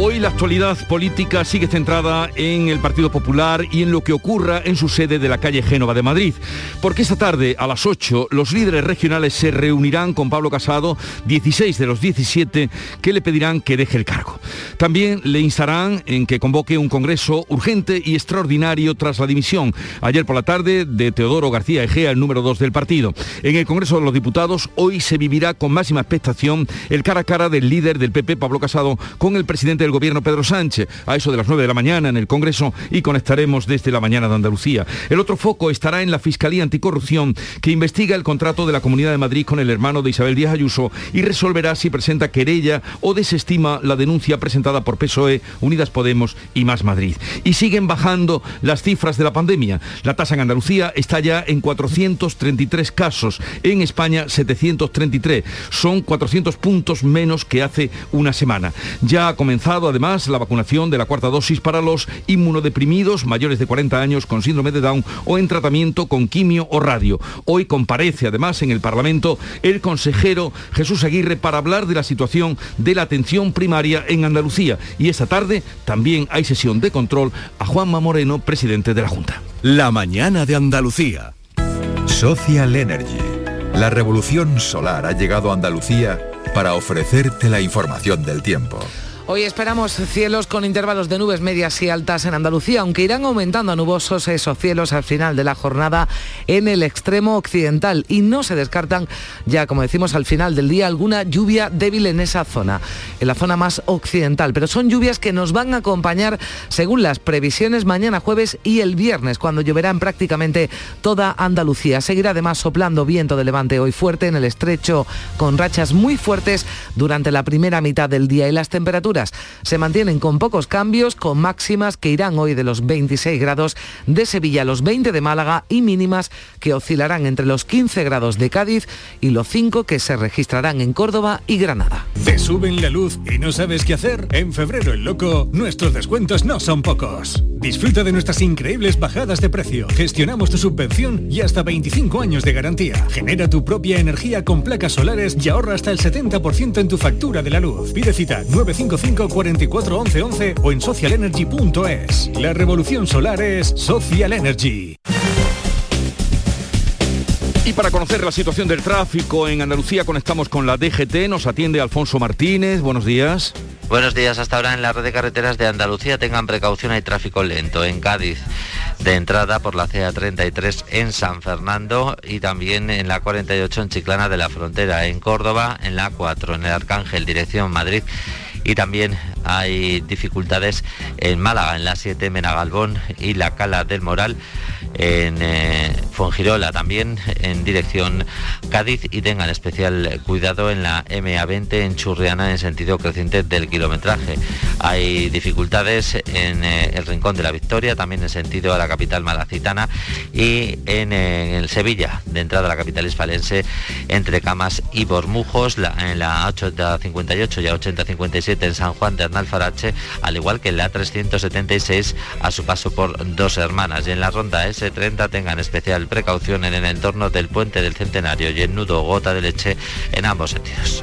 Hoy la actualidad política sigue centrada en el Partido Popular y en lo que ocurra en su sede de la calle Génova de Madrid. Porque esta tarde, a las 8, los líderes regionales se reunirán con Pablo Casado, 16 de los 17, que le pedirán que deje el cargo. También le instarán en que convoque un congreso urgente y extraordinario tras la dimisión ayer por la tarde de Teodoro García Egea, el número 2 del partido. En el Congreso de los Diputados hoy se vivirá con máxima expectación el cara a cara del líder del PP, Pablo Casado, con el presidente del gobierno Pedro Sánchez a eso de las 9 de la mañana en el Congreso y conectaremos desde la mañana de Andalucía. El otro foco estará en la Fiscalía Anticorrupción que investiga el contrato de la Comunidad de Madrid con el hermano de Isabel Díaz Ayuso y resolverá si presenta querella o desestima la denuncia presentada por PSOE, Unidas Podemos y Más Madrid. Y siguen bajando las cifras de la pandemia. La tasa en Andalucía está ya en 433 casos, en España 733. Son 400 puntos menos que hace una semana. Ya ha comenzado además la vacunación de la cuarta dosis para los inmunodeprimidos mayores de 40 años con síndrome de Down o en tratamiento con quimio o radio. Hoy comparece además en el Parlamento el consejero Jesús Aguirre para hablar de la situación de la atención primaria en Andalucía. Y esta tarde también hay sesión de control a Juanma Moreno, presidente de la Junta. La mañana de Andalucía. Social Energy. La revolución solar ha llegado a Andalucía para ofrecerte la información del tiempo. Hoy esperamos cielos con intervalos de nubes medias y altas en Andalucía, aunque irán aumentando a nubosos esos cielos al final de la jornada en el extremo occidental y no se descartan ya, como decimos, al final del día alguna lluvia débil en esa zona, en la zona más occidental. Pero son lluvias que nos van a acompañar según las previsiones mañana jueves y el viernes, cuando lloverá en prácticamente toda Andalucía. Seguirá además soplando viento de levante hoy fuerte en el estrecho con rachas muy fuertes durante la primera mitad del día y las temperaturas se mantienen con pocos cambios, con máximas que irán hoy de los 26 grados de Sevilla a los 20 de Málaga y mínimas que oscilarán entre los 15 grados de Cádiz y los 5 que se registrarán en Córdoba y Granada. ¿Te suben la luz y no sabes qué hacer? En febrero el loco, nuestros descuentos no son pocos. Disfruta de nuestras increíbles bajadas de precio. Gestionamos tu subvención y hasta 25 años de garantía. Genera tu propia energía con placas solares y ahorra hasta el 70% en tu factura de la luz. Pide cita 955 44 11 11 o en socialenergy.es. La revolución solar es Social Energy. Y para conocer la situación del tráfico en Andalucía conectamos con la DGT, nos atiende Alfonso Martínez, buenos días. Buenos días, hasta ahora en la red de carreteras de Andalucía tengan precaución, hay tráfico lento en Cádiz de entrada por la CA33 en San Fernando y también en la 48 en Chiclana de la Frontera, en Córdoba en la 4 en el Arcángel dirección Madrid y también hay dificultades en Málaga, en la 7 Menagalbón y la Cala del Moral, en eh, Fongirola también, en dirección Cádiz y tengan especial cuidado en la MA20 en Churriana en sentido creciente del kilometraje. Hay dificultades en eh, el Rincón de la Victoria, también en sentido a la capital malacitana y eh, en, el Sevilla, de entrada a la capital hispalense, entre Camas y Bormujos, la, en la 858 y 8056 en San Juan de Arnalfarache, al igual que en la 376 a su paso por Dos Hermanas. Y en la ronda S30 tengan especial precaución en el entorno del puente del Centenario y en Nudo Gota de Leche en ambos sentidos.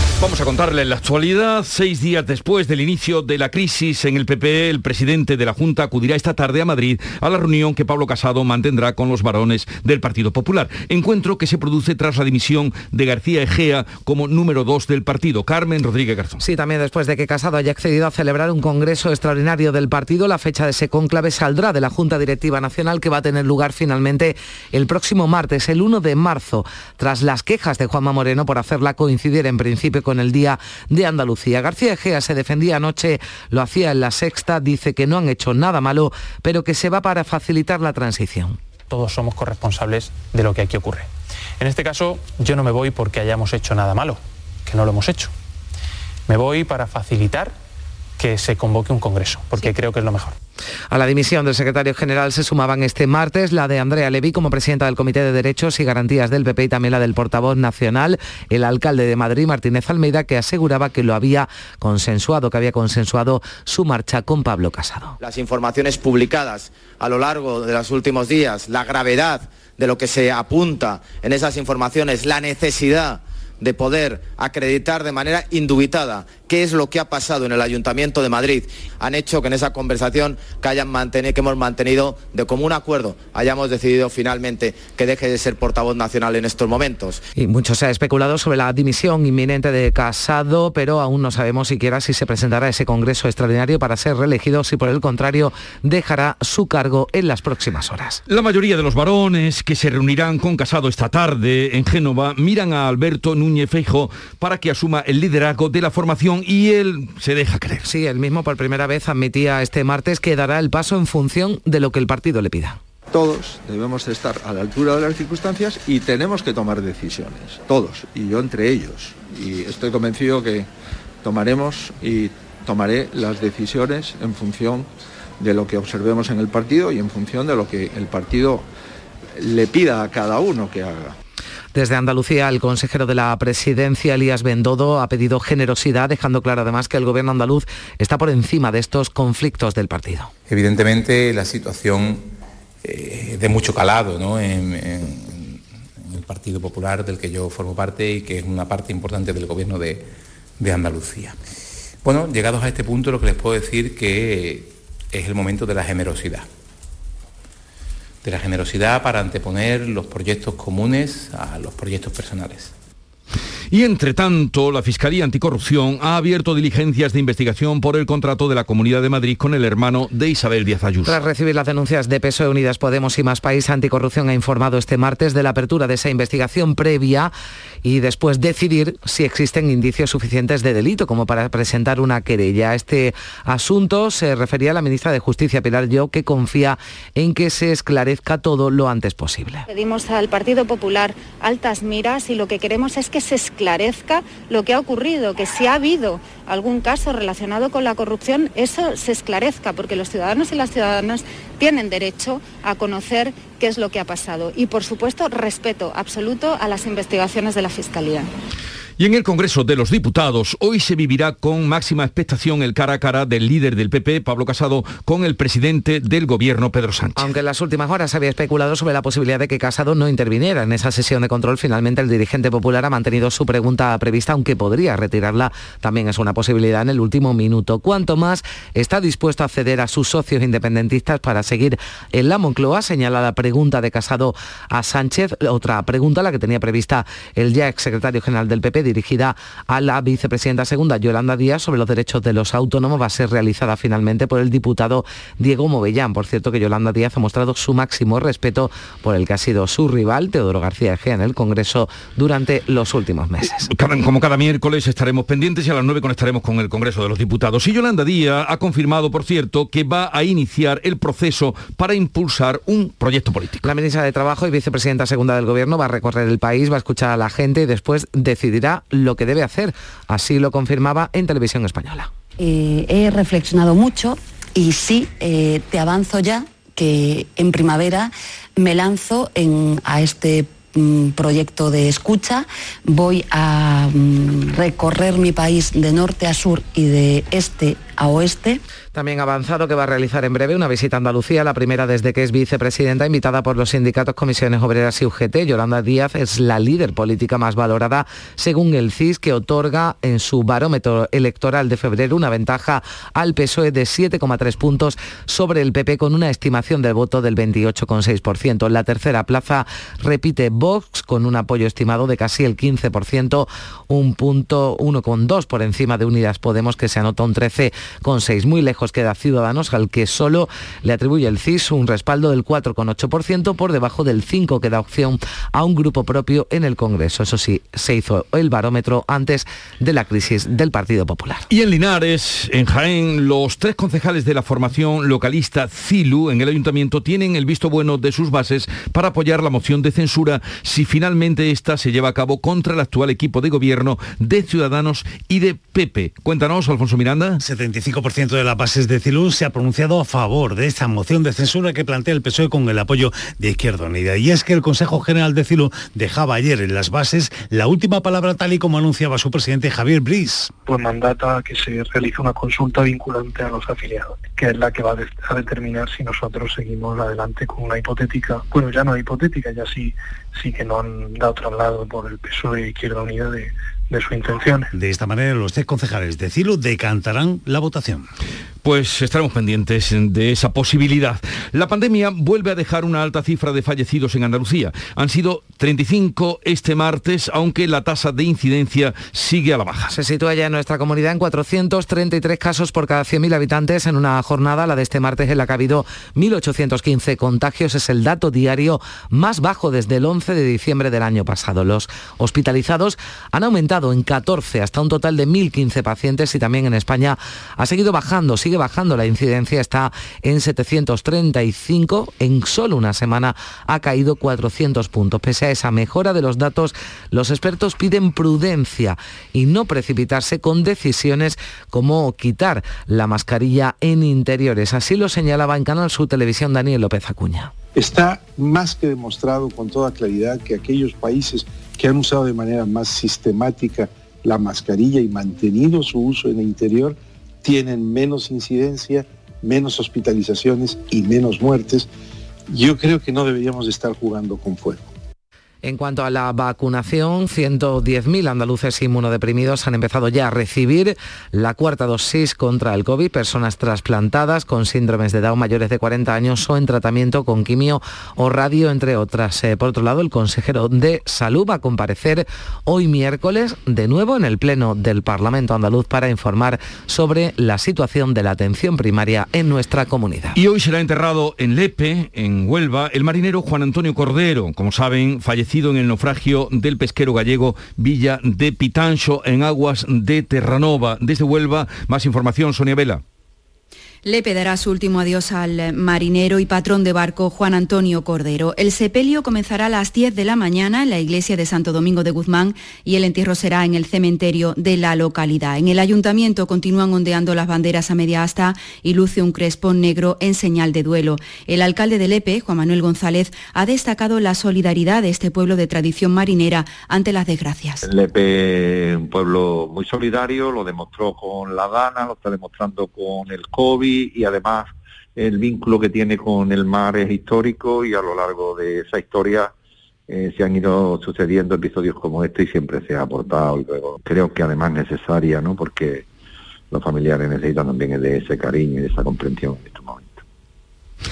Vamos a contarle la actualidad. Seis días después del inicio de la crisis en el PP, el presidente de la Junta acudirá esta tarde a Madrid a la reunión que Pablo Casado mantendrá con los varones del Partido Popular. Encuentro que se produce tras la dimisión de García Egea como número dos del partido. Carmen Rodríguez Garzón. Sí, también después de que Casado haya accedido a celebrar un congreso extraordinario del partido, la fecha de ese cónclave saldrá de la Junta Directiva Nacional que va a tener lugar finalmente el próximo martes, el 1 de marzo, tras las quejas de Juanma Moreno por hacerla coincidir en principio con en el Día de Andalucía. García Egea se defendía anoche, lo hacía en la sexta, dice que no han hecho nada malo, pero que se va para facilitar la transición. Todos somos corresponsables de lo que aquí ocurre. En este caso, yo no me voy porque hayamos hecho nada malo, que no lo hemos hecho. Me voy para facilitar que se convoque un congreso, porque creo que es lo mejor. A la dimisión del secretario general se sumaban este martes la de Andrea Levy como presidenta del Comité de Derechos y Garantías del PP y también la del portavoz nacional, el alcalde de Madrid, Martínez Almeida, que aseguraba que lo había consensuado, que había consensuado su marcha con Pablo Casado. Las informaciones publicadas a lo largo de los últimos días, la gravedad de lo que se apunta en esas informaciones, la necesidad de poder acreditar de manera indubitada qué es lo que ha pasado en el Ayuntamiento de Madrid, han hecho que en esa conversación que, hayan mantenido, que hemos mantenido de común acuerdo hayamos decidido finalmente que deje de ser portavoz nacional en estos momentos. Y mucho se ha especulado sobre la dimisión inminente de Casado, pero aún no sabemos siquiera si se presentará ese Congreso extraordinario para ser reelegido, si por el contrario dejará su cargo en las próximas horas. La mayoría de los varones que se reunirán con Casado esta tarde en Génova miran a Alberto Núñez Feijo para que asuma el liderazgo de la formación y él se deja creer. Sí, él mismo por primera vez admitía este martes que dará el paso en función de lo que el partido le pida. Todos debemos estar a la altura de las circunstancias y tenemos que tomar decisiones, todos, y yo entre ellos. Y estoy convencido que tomaremos y tomaré las decisiones en función de lo que observemos en el partido y en función de lo que el partido le pida a cada uno que haga. Desde Andalucía, el consejero de la presidencia, Elías Bendodo, ha pedido generosidad, dejando claro además que el gobierno andaluz está por encima de estos conflictos del partido. Evidentemente, la situación eh, de mucho calado en, el Partido Popular del que yo formo parte y que es una parte importante del gobierno de, de Andalucía. Bueno, llegados a este punto, lo que les puedo decir que es el momento de la generosidad de la generosidad para anteponer los proyectos comunes a los proyectos personales. Y entre tanto, la Fiscalía Anticorrupción ha abierto diligencias de investigación por el contrato de la Comunidad de Madrid con el hermano de Isabel Díaz Ayuso. Tras recibir las denuncias de PSOE Unidas Podemos y Más País, Anticorrupción ha informado este martes de la apertura de esa investigación previa y después decidir si existen indicios suficientes de delito como para presentar una querella. Este asunto se refería a la ministra de Justicia, Pilar Yo, que confía en que se esclarezca todo lo antes posible. Pedimos al Partido Popular altas miras y lo que queremos es que se esclarezca lo que ha ocurrido, que si ha habido algún caso relacionado con la corrupción, eso se esclarezca, porque los ciudadanos y las ciudadanas tienen derecho a conocer qué es lo que ha pasado. Y, por supuesto, respeto absoluto a las investigaciones de la Fiscalía. Y en el Congreso de los Diputados hoy se vivirá con máxima expectación el cara a cara del líder del PP, Pablo Casado, con el presidente del Gobierno, Pedro Sánchez. Aunque en las últimas horas había especulado sobre la posibilidad de que Casado no interviniera en esa sesión de control, finalmente el dirigente popular ha mantenido su pregunta prevista, aunque podría retirarla, también es una posibilidad en el último minuto. Cuanto más está dispuesto a ceder a sus socios independentistas para seguir en la Moncloa, señala la pregunta de Casado a Sánchez, otra pregunta, la que tenía prevista el ya exsecretario general del PP, dirigida a la vicepresidenta segunda, Yolanda Díaz, sobre los derechos de los autónomos, va a ser realizada finalmente por el diputado Diego Movellán. Por cierto, que Yolanda Díaz ha mostrado su máximo respeto por el que ha sido su rival, Teodoro García Egea, en el Congreso durante los últimos meses. Como cada miércoles estaremos pendientes y a las 9 conectaremos con el Congreso de los Diputados. Y Yolanda Díaz ha confirmado, por cierto, que va a iniciar el proceso para impulsar un proyecto político. La ministra de Trabajo y vicepresidenta segunda del Gobierno va a recorrer el país, va a escuchar a la gente y después decidirá lo que debe hacer. Así lo confirmaba en televisión española. Eh, he reflexionado mucho y sí, eh, te avanzo ya que en primavera me lanzo a este mm, proyecto de escucha. Voy a mm, recorrer mi país de norte a sur y de este También avanzado que va a realizar en breve una visita a Andalucía, la primera desde que es vicepresidenta, invitada por los sindicatos Comisiones Obreras y UGT. Yolanda Díaz es la líder política más valorada según el CIS, que otorga en su barómetro electoral de febrero una ventaja al PSOE de 7,3 puntos sobre el PP con una estimación del voto del 28,6%. En la tercera plaza repite Vox con un apoyo estimado de casi el 15%, un punto 1,2 por encima de Unidas Podemos que se anota un 13,6. Muy lejos queda Ciudadanos al que solo le atribuye el CIS un respaldo del 4,8% por debajo del 5 que da opción a un grupo propio en el Congreso. Eso sí, se hizo el barómetro antes de la crisis del Partido Popular. Y en Linares, en Jaén, los tres concejales de la formación localista CILU en el ayuntamiento tienen el visto bueno de sus bases para apoyar la moción de censura si finalmente esta se lleva a cabo contra el actual equipo de gobierno de Ciudadanos y de PP. Cuéntanos, Alfonso Miranda. 75% de las bases de CILU se ha pronunciado a favor de esta moción de censura que plantea el PSOE con el apoyo de Izquierda Unida. Y es que el Consejo General de CILU dejaba ayer en las bases la última palabra tal y como anunciaba su presidente Javier Briz. Pues mandata que se realice una consulta vinculante a los afiliados, que es la que va a determinar si nosotros seguimos adelante con una hipotética, bueno ya no hipotética, ya sí, sí que no han dado traslado por el PSOE e Izquierda Unida de, de su intención. De esta manera, los tres concejales de CILU decantarán la votación. Pues estaremos pendientes de esa posibilidad. La pandemia vuelve a dejar una alta cifra de fallecidos en Andalucía. Han sido 35 este martes, aunque la tasa de incidencia sigue a la baja. Se sitúa ya en nuestra comunidad en 433 casos por cada 100.000 habitantes en una jornada, la de este martes, en la que ha habido 1.815 contagios. Es el dato diario más bajo desde el 11 de diciembre del año pasado. Los hospitalizados han aumentado en 14 hasta un total de 1.015 pacientes y también en España ha seguido bajando sigue bajando la incidencia, está en 735, en solo una semana ha caído 400 puntos. Pese a esa mejora de los datos, los expertos piden prudencia y no precipitarse con decisiones como quitar la mascarilla en interiores. Así lo señalaba en Canal Sur Televisión Daniel López Acuña. Está más que demostrado con toda claridad que aquellos países que han usado de manera más sistemática la mascarilla y mantenido su uso en el interior tienen menos incidencia, menos hospitalizaciones y menos muertes. Yo creo que no deberíamos estar jugando con fuego. En cuanto a la vacunación, 110.000 andaluces inmunodeprimidos han empezado ya a recibir la cuarta dosis contra el COVID, personas trasplantadas con síndromes de Down mayores de 40 años o en tratamiento con quimio o radio, entre otras. Eh, por otro lado, el consejero de Salud va a comparecer hoy miércoles de nuevo en el Pleno del Parlamento andaluz para informar sobre la situación de la atención primaria en nuestra comunidad. Y hoy será enterrado en Lepe, en Huelva, el marinero Juan Antonio Cordero. Como saben, falleció en el naufragio del pesquero gallego Villa de Pitancho en aguas de Terranova. Desde Huelva, más información, Sonia Vela le pedará su último adiós al marinero y patrón de barco Juan Antonio Cordero. El sepelio comenzará a las 10 de la mañana en la iglesia de Santo Domingo de Guzmán y el entierro será en el cementerio de la localidad. En el ayuntamiento continúan ondeando las banderas a media asta y luce un crespón negro en señal de duelo. El alcalde de Lepe, Juan Manuel González, ha destacado la solidaridad de este pueblo de tradición marinera ante las desgracias. Lepe, un pueblo muy solidario, lo demostró con la Dana, lo está demostrando con el COVID y, además el vínculo que tiene con el mar es histórico y a lo largo de esa historia eh, se han ido sucediendo episodios como este y siempre se ha aportado y luego creo que además necesaria, ¿no? Porque los familiares necesitan también de ese cariño y de esa comprensión en este momento.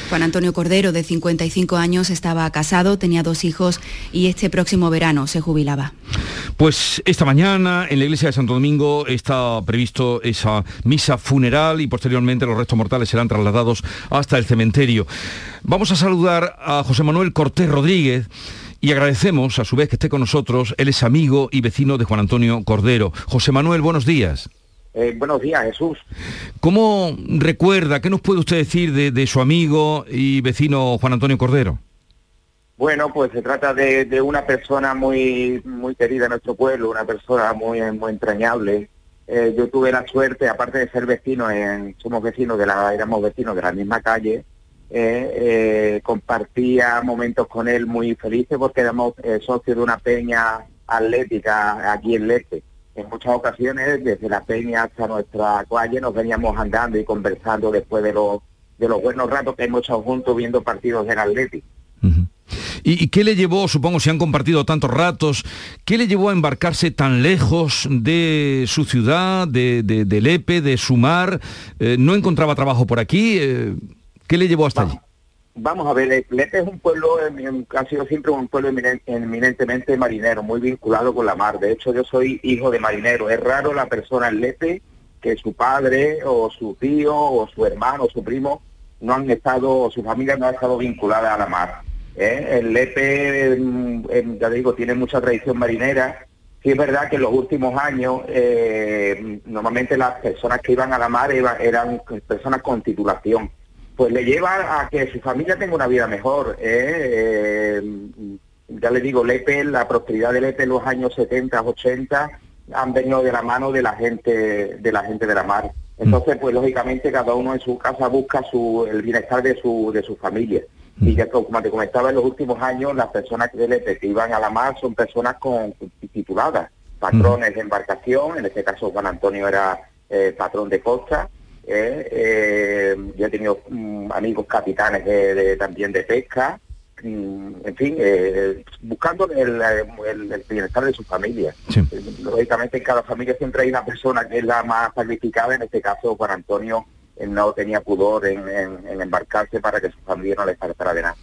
Juan Antonio Cordero, de 55 años, estaba casado, tenía dos hijos y este próximo verano se jubilaba. Pues esta mañana en la iglesia de Santo Domingo está previsto esa misa funeral y posteriormente los restos mortales serán trasladados hasta el cementerio. Vamos a saludar a José Manuel Cortés Rodríguez. Y agradecemos a su vez que esté con nosotros. Él es amigo y vecino de Juan Antonio Cordero. José Manuel, buenos días. Eh, buenos días, Jesús. ¿Cómo recuerda, qué nos puede usted decir de, su amigo y vecino Juan Antonio Cordero? Bueno, pues se trata de, una persona muy muy querida en nuestro pueblo, una persona muy, muy entrañable. Eh, yo tuve la suerte, aparte de ser vecino, en, somos vecinos de la, éramos vecinos de la misma calle, eh, compartía momentos con él muy felices porque éramos socios de una peña atlética aquí en Lete en muchas ocasiones desde la peña hasta nuestra calle nos veníamos andando y conversando después de los de los buenos ratos que hemos echado juntos viendo partidos del Atlético. ¿Y, qué le llevó, supongo, si han compartido tantos ratos, qué le llevó a embarcarse tan lejos de su ciudad, de, de, Lepe, de su mar? Eh, ¿No encontraba trabajo por aquí? Eh, ¿Qué le llevó hasta allí? Vamos a ver, Lepe es un pueblo, ha sido siempre un pueblo eminentemente marinero, muy vinculado con la mar. De hecho, yo soy hijo de marinero. Es raro la persona en Lepe que su padre o su tío o su hermano o su primo no han estado, o su familia no ha estado vinculada a la mar. ¿eh? El Lepe, ya digo, tiene mucha tradición marinera. Sí es verdad que en los últimos años eh, normalmente las personas que iban a la mar eran personas con titulación. Pues le lleva a que su familia tenga una vida mejor. ¿eh? ya le digo, Lepe, la prosperidad de Lepe en los años 70, 80 han venido de la mano de la gente de la gente de la mar. Entonces, pues lógicamente cada uno en su casa busca su, el bienestar de su, de su familia. Y ya como te comentaba en los últimos años, las personas que, que iban a la mar son personas con tituladas, patrones de embarcación, en este caso Juan Antonio era eh, patrón de costa, eh, eh, yo he tenido mm, amigos capitanes de, también de pesca, mm, en fin, buscando el, bienestar de su familia. Lógicamente en cada familia siempre hay una persona que es la más sacrificada, en este caso Juan Antonio no tenía pudor en, embarcarse para que su familia no le faltara de nada.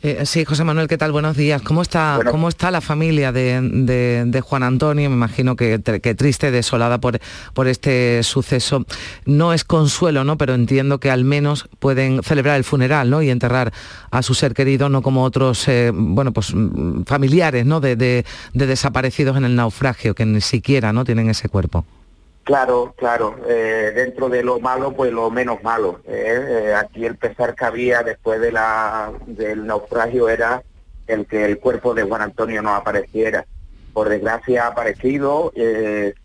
Eh, sí, José Manuel, ¿qué tal? Buenos días. ¿Cómo está, ¿cómo está la familia de, Juan Antonio? Me imagino que, triste, desolada por, por este suceso. No es consuelo, ¿no? Pero entiendo que al menos pueden celebrar el funeral, ¿no? Y enterrar a su ser querido, no como otros, eh, bueno, pues mm, familiares, ¿no? De, de, desaparecidos en el naufragio, que ni siquiera, ¿no? Tienen ese cuerpo. Claro, claro. Eh, dentro de lo malo, pues lo menos malo. ¿eh? Eh, aquí el pesar que había después de la, del naufragio era el que el cuerpo de Juan Antonio no apareciera. Por desgracia ha aparecido,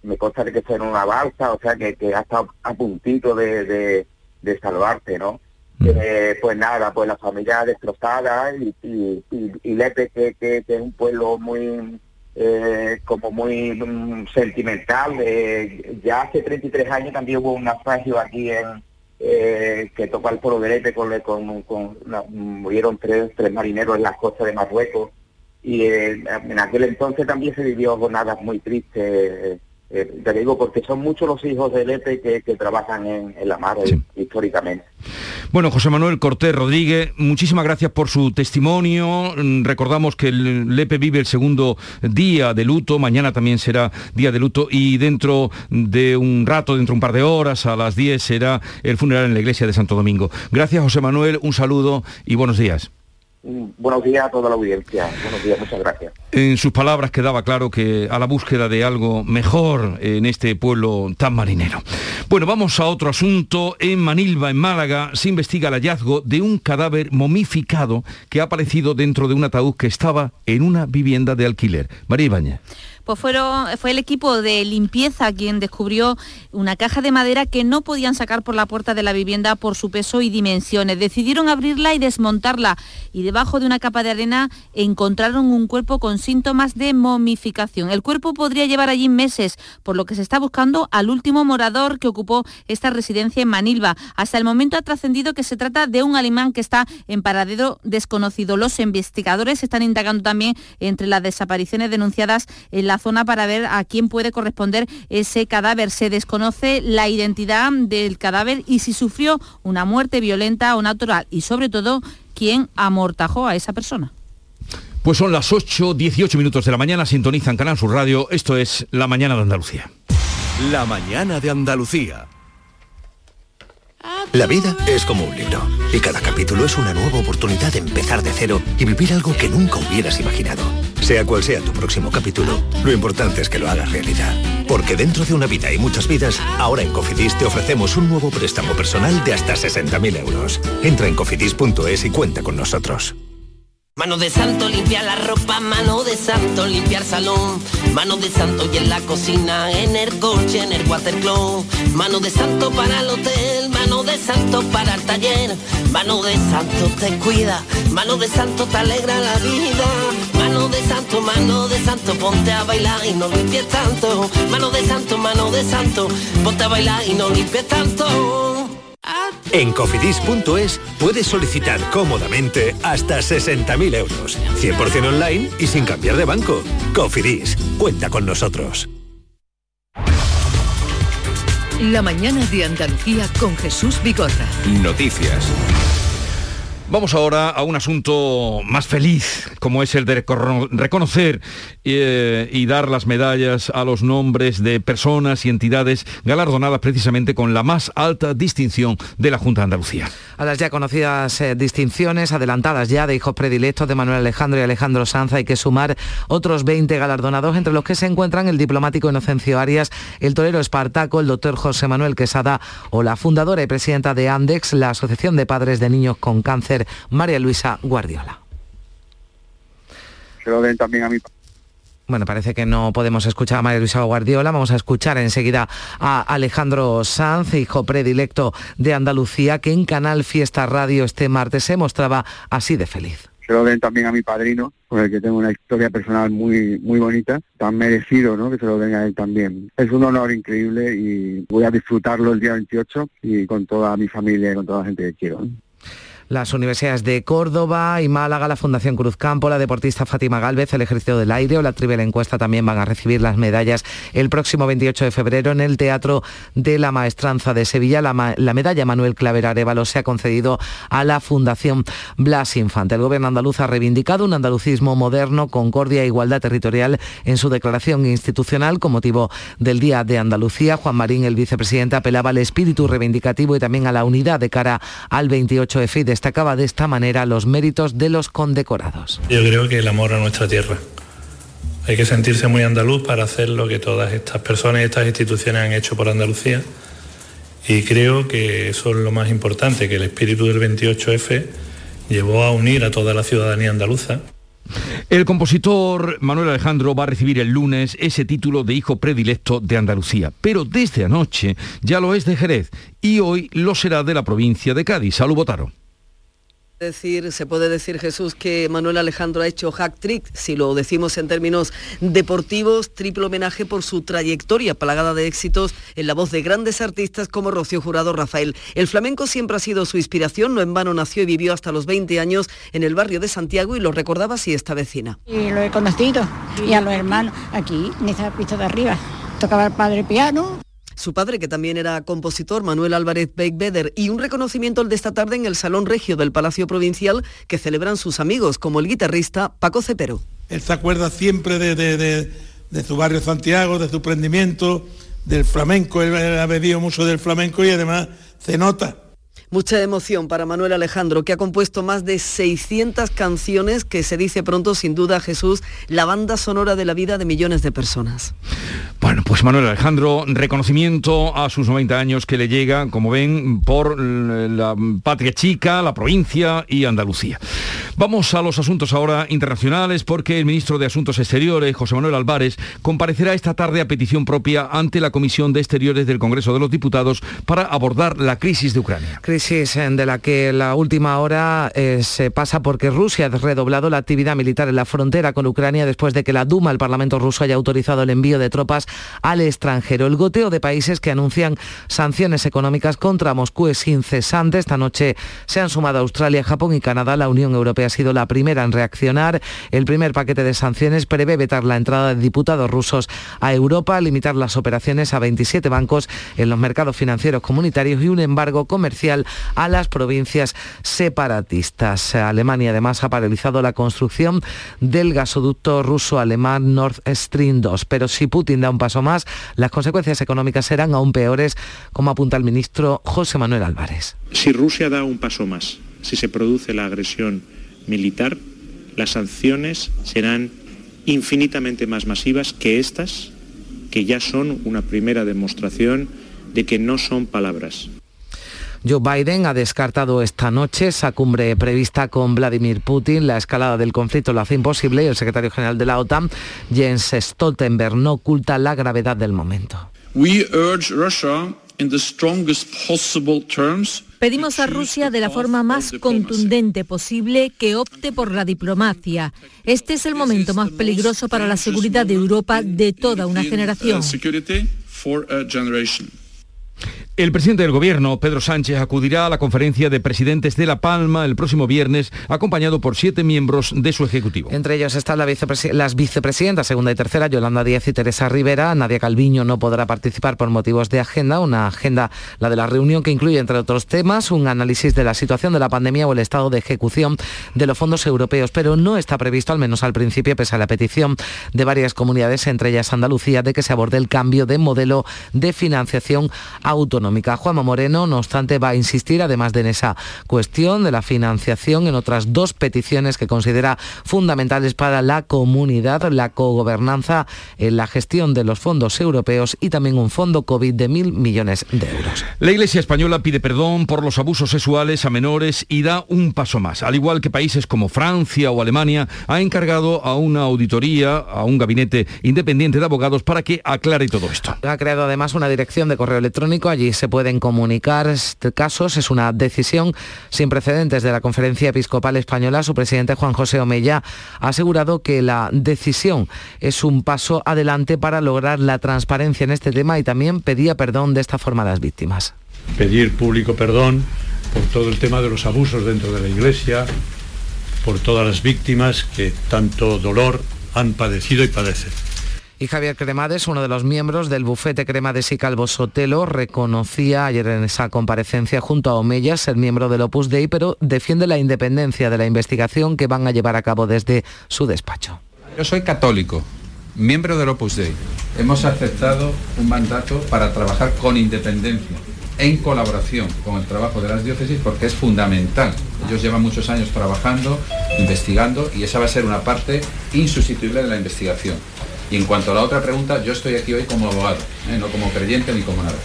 me consta que fue en una balsa, o sea que, que ha estado a puntito de, de, de salvarse, ¿no? Mm. pues nada, pues la familia destrozada y, y, y, Lepe, que, que es un pueblo muy eh, como muy mm, sentimental. Eh, ya hace 33 años también hubo un naufragio aquí en eh, que tocó al pueblo de con, con, con murieron tres, tres marineros en las costas de Marruecos y en aquel entonces también se vivió jornadas muy tristes eh, te digo porque son muchos los hijos del EPE que, trabajan en, la mar eh, históricamente. Bueno, José Manuel Cortés Rodríguez, muchísimas gracias por su testimonio. Mm, recordamos que el LEPE vive el segundo día de luto, mañana también será día de luto y dentro de un rato, dentro de un par de horas, a las 10 será el funeral en la iglesia de Santo Domingo. Gracias José Manuel, un saludo y buenos días. Buenos días a toda la audiencia. Buenos días, muchas gracias. En sus palabras quedaba claro que a la búsqueda de algo mejor en este pueblo tan marinero. Bueno, vamos a otro asunto. En Manilva, en Málaga, se investiga el hallazgo de un cadáver momificado que ha aparecido dentro de un ataúd que estaba en una vivienda de alquiler. María Ibañez pues fue el equipo de limpieza quien descubrió una caja de madera que no podían sacar por la puerta de la vivienda por su peso y dimensiones. Decidieron abrirla y desmontarla y debajo de una capa de arena encontraron un cuerpo con síntomas de momificación. El cuerpo podría llevar allí meses, por lo que se está buscando al último morador que ocupó esta residencia en Manilva. Hasta el momento ha trascendido que se trata de un alemán que está en paradero desconocido. Los investigadores están indagando también entre las desapariciones denunciadas en la la zona para ver a quién puede corresponder ese cadáver. Se desconoce la identidad del cadáver y si sufrió una muerte violenta o natural y sobre todo quién amortajó a esa persona. Pues son las 8, 18 minutos de la mañana, sintonizan Canal Sur Radio, esto es La Mañana de Andalucía. La Mañana de Andalucía. La vida es como un libro y cada capítulo es una nueva oportunidad de empezar de cero y vivir algo que nunca hubieras imaginado. Sea cual sea tu próximo capítulo, lo importante es que lo hagas realidad. Porque dentro de una vida y muchas vidas, ahora en Cofidis te ofrecemos un nuevo préstamo personal de hasta 60.000 euros. Entra en cofidis.es y cuenta con nosotros. Mano de santo limpia la ropa, mano de santo limpiar salón, mano de santo y en la cocina, en el coche, en el watercloak, mano de santo para el hotel, mano de santo para el taller, mano de santo te cuida, mano de santo te alegra la vida, de santo, mano de santo, ponte a bailar y no limpies tanto. Mano de santo, mano de santo, ponte a bailar y no limpies tanto. En cofidis.es puedes solicitar cómodamente hasta 60.000 euros, 100% online y sin cambiar de banco. Cofidis, cuenta con nosotros. La mañana de Andalucía con Jesús Vigorra. Noticias. Vamos ahora a un asunto más feliz, como es el de recono- reconocer eh, y dar las medallas a los nombres de personas y entidades galardonadas precisamente con la más alta distinción de la Junta de Andalucía. A las ya conocidas eh, distinciones adelantadas ya de hijos predilectos de Manuel Alejandro y Alejandro Sanz hay que sumar otros 20 galardonados, entre los que se encuentran el diplomático Inocencio Arias, el torero Espartaco, el doctor José Manuel Quesada o la fundadora y presidenta de Andex, la Asociación de Padres de Niños con Cáncer, María Luisa Guardiola. Se lo den también a mi Bueno, parece que no podemos escuchar a María Luisa Guardiola. Vamos a escuchar enseguida a Alejandro Sanz, hijo predilecto de Andalucía, que en Canal Fiesta Radio este martes se mostraba así de feliz. se lo den también a mi padrino, con el que tengo una historia personal muy muy bonita, tan merecido, ¿no? Que se lo den a él también. Es un honor increíble y voy a disfrutarlo el día 28 y con toda mi familia y con toda la gente que quiero. ¿no? Las universidades de Córdoba y Málaga, la Fundación Cruz Campo, la deportista Fátima Galvez, el Ejército del Aire o la Triple Encuesta también van a recibir las medallas el próximo 28 de febrero en el Teatro de la Maestranza de Sevilla. La, la medalla Manuel Claver Arevalo se ha concedido a la Fundación Blas Infante. El gobierno andaluz ha reivindicado un andalucismo moderno, concordia e igualdad territorial en su declaración institucional con motivo del Día de Andalucía. Juan Marín, el vicepresidente, apelaba al espíritu reivindicativo y también a la unidad de cara al 28F y destacaba de esta manera los méritos de los condecorados. Yo creo que el amor a nuestra tierra. Hay que sentirse muy andaluz para hacer lo que todas estas personas y estas instituciones han hecho por Andalucía. Y creo que eso es lo más importante, que el espíritu del 28F llevó a unir a toda la ciudadanía andaluza. El compositor Manuel Alejandro va a recibir el lunes ese título de hijo predilecto de Andalucía, pero desde anoche ya lo es de Jerez y hoy lo será de la provincia de Cádiz. Salud Botaro. Decir, se puede decir Jesús que Manuel Alejandro ha hecho hack trick, si lo decimos en términos deportivos, triple homenaje por su trayectoria plagada de éxitos en la voz de grandes artistas como Rocío Jurado Rafael. El flamenco siempre ha sido su inspiración, no en vano nació y vivió hasta los 20 años en el barrio de Santiago y lo recordaba así esta vecina. Y lo he conocido, y a los hermanos, aquí, en esa pista de arriba. Tocaba el padre piano, Su padre, que también era compositor, Manuel Álvarez Beckbeder, y un reconocimiento el de esta tarde en el Salón Regio del Palacio Provincial que celebran sus amigos, como el guitarrista Paco Cepero. Él se acuerda siempre de, de- de- de su barrio Santiago, de su prendimiento, del flamenco. Él ha bebido mucho del flamenco y además se nota. Mucha emoción para Manuel Alejandro, que ha compuesto más de 600 canciones que se dice pronto, sin duda, Jesús, la banda sonora de la vida de millones de personas. Bueno, pues Manuel Alejandro, reconocimiento a sus 90 años que le llega, como ven, por la patria chica, la provincia y Andalucía. Vamos a los asuntos ahora internacionales porque el ministro de Asuntos Exteriores, José Manuel Álvarez, comparecerá esta tarde a petición propia ante la Comisión de Exteriores del Congreso de los Diputados para abordar la crisis de Ucrania. Crisis de la que la última hora eh, se pasa porque Rusia ha redoblado la actividad militar en la frontera con Ucrania después de que la Duma, el Parlamento ruso, haya autorizado el envío de tropas al extranjero. El goteo de países que anuncian sanciones económicas contra Moscú es incesante. Esta noche se han sumado Australia, Japón y Canadá. La Unión Europea ha sido la primera en reaccionar. El primer paquete de sanciones prevé vetar la entrada de diputados rusos a Europa, limitar las operaciones a 27 bancos en los mercados financieros comunitarios y un embargo comercial a las provincias separatistas. Alemania además ha paralizado la construcción del gasoducto ruso-alemán Nord Stream 2. Pero si Putin da un paso más, las consecuencias económicas serán aún peores, como apunta el ministro José Manuel Álvarez. Si Rusia da un paso más, si se produce la agresión militar, las sanciones serán infinitamente más masivas que estas, que ya son una primera demostración de que no son palabras. Joe Biden ha descartado esta noche esa cumbre prevista con Vladimir Putin. La escalada del conflicto lo hace imposible y el secretario general de la OTAN, Jens Stoltenberg, no oculta la gravedad del momento. We urge Russia in the strongest possible terms Pedimos a Rusia de la forma más contundente posible que opte por la diplomacia. Este es el momento más peligroso para la seguridad de Europa de toda una generación. El presidente del Gobierno, Pedro Sánchez, acudirá a la conferencia de presidentes de La Palma el próximo viernes, acompañado por siete miembros de su Ejecutivo. Entre ellos están la las vicepresidentas segunda y tercera, Yolanda Díaz y Teresa Rivera. Nadia Calviño no podrá participar por motivos de agenda, una agenda, la de la reunión, que incluye, entre otros temas, un análisis de la situación de la pandemia o el estado de ejecución de los fondos europeos, pero no está previsto, al menos al principio, pese a la petición de varias comunidades, entre ellas Andalucía, de que se aborde el cambio de modelo de financiación autonómica. Juanma Moreno, no obstante, va a insistir, además de en esa cuestión de la financiación, en otras dos peticiones que considera fundamentales para la comunidad, la cogobernanza en la gestión de los fondos europeos y también un fondo COVID de mil millones de euros. La Iglesia española pide perdón por los abusos sexuales a menores y da un paso más. Al igual que países como Francia o Alemania, ha encargado a una auditoría, a un gabinete independiente de abogados para que aclare todo esto. Ha creado además una dirección de correo electrónico. Allí se pueden comunicar casos. Es una decisión sin precedentes de la Conferencia Episcopal Española. Su presidente Juan José Omeya ha asegurado que la decisión es un paso adelante para lograr la transparencia en este tema y también pedía perdón de esta forma a las víctimas. Pedir público perdón por todo el tema de los abusos dentro de la Iglesia, por todas las víctimas que tanto dolor han padecido y padecen. Y Javier Cremades, uno de los miembros del bufete Cremades y Calvo Sotelo, reconocía ayer en esa comparecencia junto a Omellas ser miembro del Opus Dei, pero defiende la independencia de la investigación que van a llevar a cabo desde su despacho. Yo soy católico, miembro del Opus Dei. Hemos aceptado un mandato para trabajar con independencia, en colaboración con el trabajo de las diócesis, porque es fundamental. Ellos llevan muchos años trabajando, investigando, y esa va a ser una parte insustituible de la investigación. Y en cuanto a la otra pregunta, yo estoy aquí hoy como abogado, ¿eh? no como creyente ni como nada.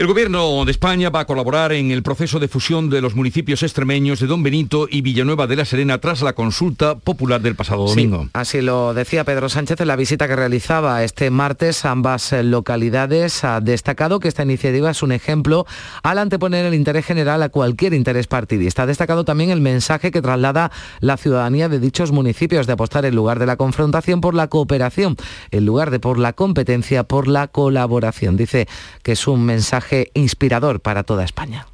El Gobierno de España va a colaborar en el proceso de fusión de los municipios extremeños de Don Benito y Villanueva de la Serena tras la consulta popular del pasado domingo. así lo decía Pedro Sánchez en la visita que realizaba este martes a ambas localidades. Ha destacado que esta iniciativa es un ejemplo al anteponer el interés general a cualquier interés partidista. Ha destacado también el mensaje que traslada la ciudadanía de dichos municipios de apostar en lugar de la confrontación por la cooperación, en lugar de por la competencia, por la colaboración. Dice que es un mensaje inspirador para toda España.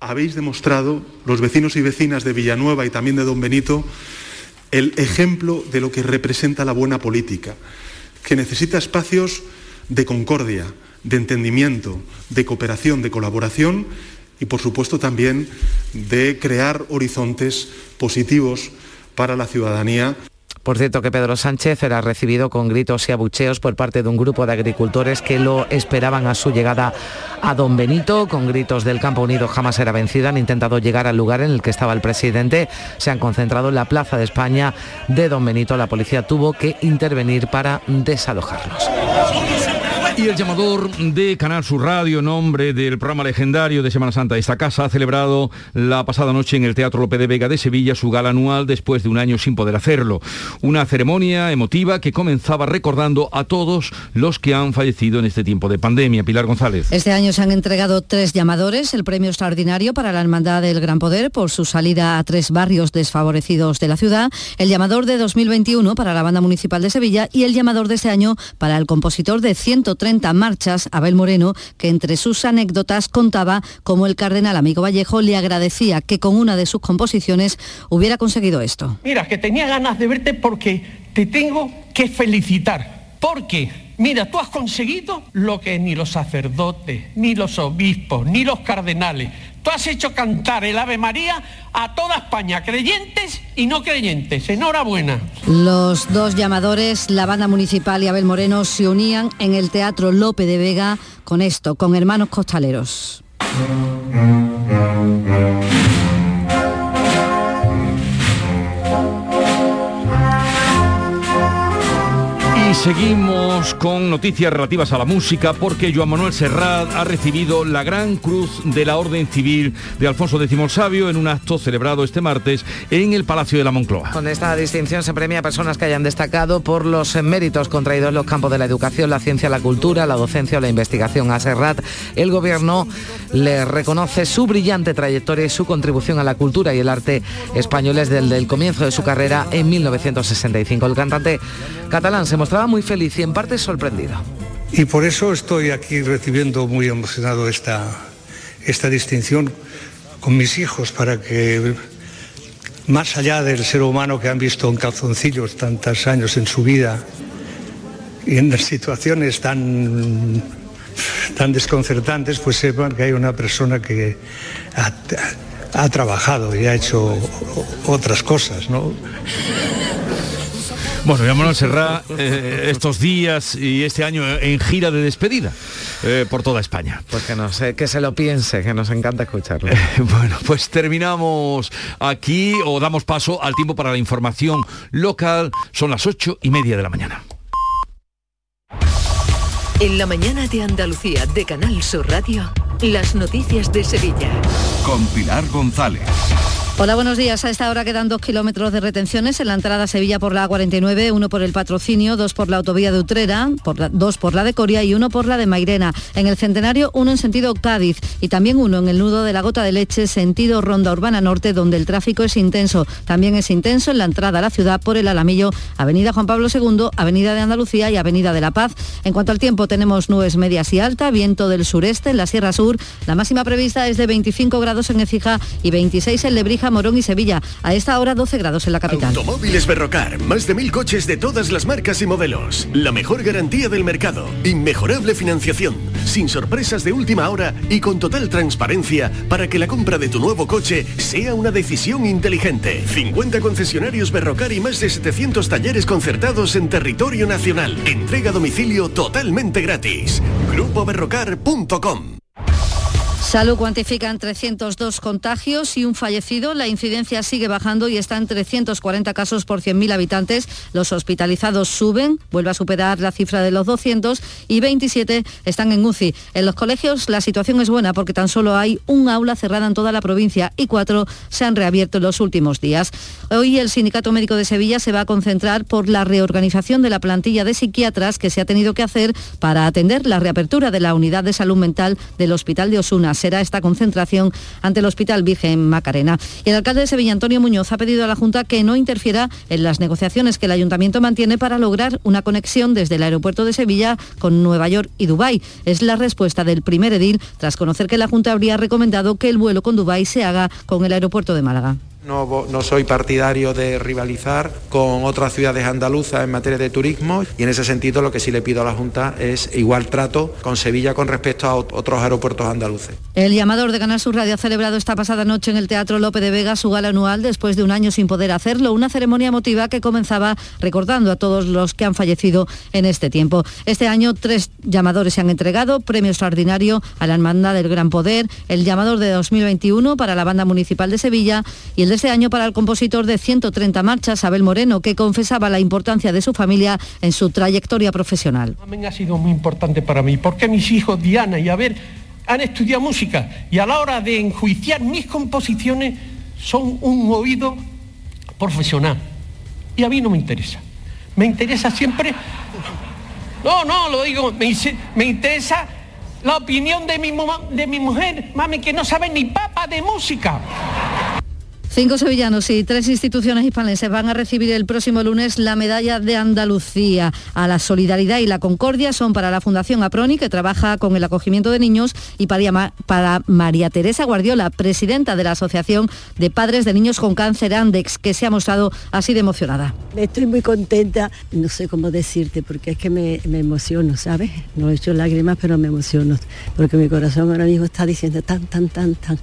Habéis demostrado, los vecinos y vecinas de Villanueva y también de Don Benito, el ejemplo de lo que representa la buena política, que necesita espacios de concordia, de entendimiento, de cooperación, de colaboración y por supuesto también de crear horizontes positivos para la ciudadanía. Por cierto que Pedro Sánchez era recibido con gritos y abucheos por parte de un grupo de agricultores que lo esperaban a su llegada a Don Benito. Con gritos del Campo Unido jamás era vencida. Han intentado llegar al lugar en el que estaba el presidente. Se han concentrado en la Plaza de España de Don Benito. La policía tuvo que intervenir para desalojarlos. Y el llamador de Canal Sur Radio, nombre del programa legendario de Semana Santa de esta casa, ha celebrado la pasada noche en el Teatro Lope de Vega de Sevilla su gala anual después de un año sin poder hacerlo. Una ceremonia emotiva que comenzaba recordando a todos los que han fallecido en este tiempo de pandemia. Pilar González. Este año se han entregado tres llamadores, el premio extraordinario para la Hermandad del Gran Poder por su salida a tres barrios desfavorecidos de la ciudad, el llamador de 2021 para la Banda Municipal de Sevilla y el llamador de este año para el compositor de 130 30 marchas, Abel Moreno, que entre sus anécdotas contaba cómo el cardenal amigo Vallejo le agradecía que con una de sus composiciones hubiera conseguido esto. Mira, que tenía ganas de verte porque te tengo que felicitar. Porque, mira, tú has conseguido lo que ni los sacerdotes, ni los obispos, ni los cardenales, Tú has hecho cantar el Ave María a toda España, creyentes y no creyentes. Enhorabuena. Los dos llamadores, la banda municipal y Abel Moreno, se unían en el Teatro Lope de Vega con esto, con hermanos costaleros. Y seguimos con noticias relativas a la música porque Joan Manuel Serrat ha recibido la Gran Cruz de la Orden Civil de Alfonso X el Sabio en un acto celebrado este martes en el Palacio de la Moncloa. Con esta distinción se premia a personas que hayan destacado por los méritos contraídos en los campos de la educación, la ciencia, la cultura, la docencia o la investigación. A Serrat el gobierno le reconoce su brillante trayectoria y su contribución a la cultura y el arte españoles desde el comienzo de su carrera en 1965. El cantante catalán se mostraba muy feliz y en parte sorprendido. Y por eso estoy aquí recibiendo muy emocionado esta, esta distinción con mis hijos para que más allá del ser humano que han visto en calzoncillos tantos años en su vida y en situaciones tan tan desconcertantes, pues sepan que hay una persona que ha, ha trabajado y ha hecho otras cosas, ¿no? Bueno, ya Manuel Serra eh, estos días y este año en gira de despedida eh, por toda España. Pues que no sé, que se lo piense, que nos encanta escucharlo. bueno, pues terminamos aquí o damos paso al tiempo para la información local. Son las ocho y media de la mañana. En la mañana de Andalucía de Canal Sur Radio, las noticias de Sevilla. Con Pilar González. Hola, buenos días. A esta hora quedan dos kilómetros de retenciones en la entrada a Sevilla por la A49, uno por el patrocinio, dos por la autovía de Utrera, dos por la de Coria y uno por la de Mairena. En el Centenario, uno en sentido Cádiz y también uno en el nudo de la Gota de Leche, sentido Ronda Urbana Norte, donde el tráfico es intenso. También es intenso en la entrada a la ciudad por el Alamillo, Avenida Juan Pablo II, Avenida de Andalucía y Avenida de la Paz. En cuanto al tiempo, tenemos nubes medias y alta, viento del sureste en la Sierra Sur. La máxima prevista es de 25 grados en Ecija y 26 en Lebrija Morón y Sevilla. A esta hora 12 grados en la capital. Automóviles Berrocar, más de mil coches de todas las marcas y modelos. La mejor garantía del mercado. Inmejorable financiación. Sin sorpresas de última hora y con total transparencia para que la compra de tu nuevo coche sea una decisión inteligente. 50 concesionarios Berrocar y más de 700 talleres concertados en territorio nacional. Entrega a domicilio totalmente gratis. GrupoBerrocar.com Salud cuantifican 302 contagios y un fallecido. La incidencia sigue bajando y está en 340 casos por 100.000 habitantes. Los hospitalizados suben, vuelve a superar la cifra de los 200 y 27 están en UCI. En los colegios la situación es buena porque tan solo hay un aula cerrada en toda la provincia y cuatro se han reabierto en los últimos días. Hoy el Sindicato Médico de Sevilla se va a concentrar por la reorganización de la plantilla de psiquiatras que se ha tenido que hacer para atender la reapertura de la unidad de salud mental del Hospital de Osuna será esta concentración ante el Hospital Virgen Macarena. Y el alcalde de Sevilla, Antonio Muñoz, ha pedido a la Junta que no interfiera en las negociaciones que el Ayuntamiento mantiene para lograr una conexión desde el aeropuerto de Sevilla con Nueva York y Dubái. Es la respuesta del primer edil tras conocer que la Junta habría recomendado que el vuelo con Dubái se haga con el aeropuerto de Málaga. No, soy partidario de rivalizar con otras ciudades andaluzas en materia de turismo y en ese sentido lo que sí le pido a la Junta es igual trato con Sevilla con respecto a otros aeropuertos andaluces. El llamador de Canal Sur Radio ha celebrado esta pasada noche en el Teatro Lope de Vega su gala anual después de un año sin poder hacerlo, una ceremonia emotiva que comenzaba recordando a todos los que han fallecido en este tiempo. Este año tres llamadores se han entregado, premio extraordinario a la Hermandad del Gran Poder, el llamador de 2021 para la Banda Municipal de Sevilla y el de este año para el compositor de 130 marchas, Abel Moreno, que confesaba la importancia de su familia en su trayectoria profesional. También ha sido muy importante para mí, porque mis hijos Diana y Abel han estudiado música y a la hora de enjuiciar mis composiciones son un oído profesional. Y a mí no me interesa. Me interesa siempre... No, no, lo digo, me, interesa la opinión de mi mujer, mami, que no sabe ni papa de música. Cinco sevillanos y tres instituciones hispalenses van a recibir el próximo lunes la medalla de Andalucía a la solidaridad y la concordia. Son para la Fundación Aproni, que trabaja con el acogimiento de niños, y para, María Teresa Guardiola, presidenta de la Asociación de Padres de Niños con Cáncer Andex, que se ha mostrado así de emocionada. Estoy muy contenta, no sé cómo decirte, porque es que me, me emociono, ¿sabes? No he hecho lágrimas, pero me emociono, porque mi corazón ahora mismo está diciendo tan, tan, tan, tan.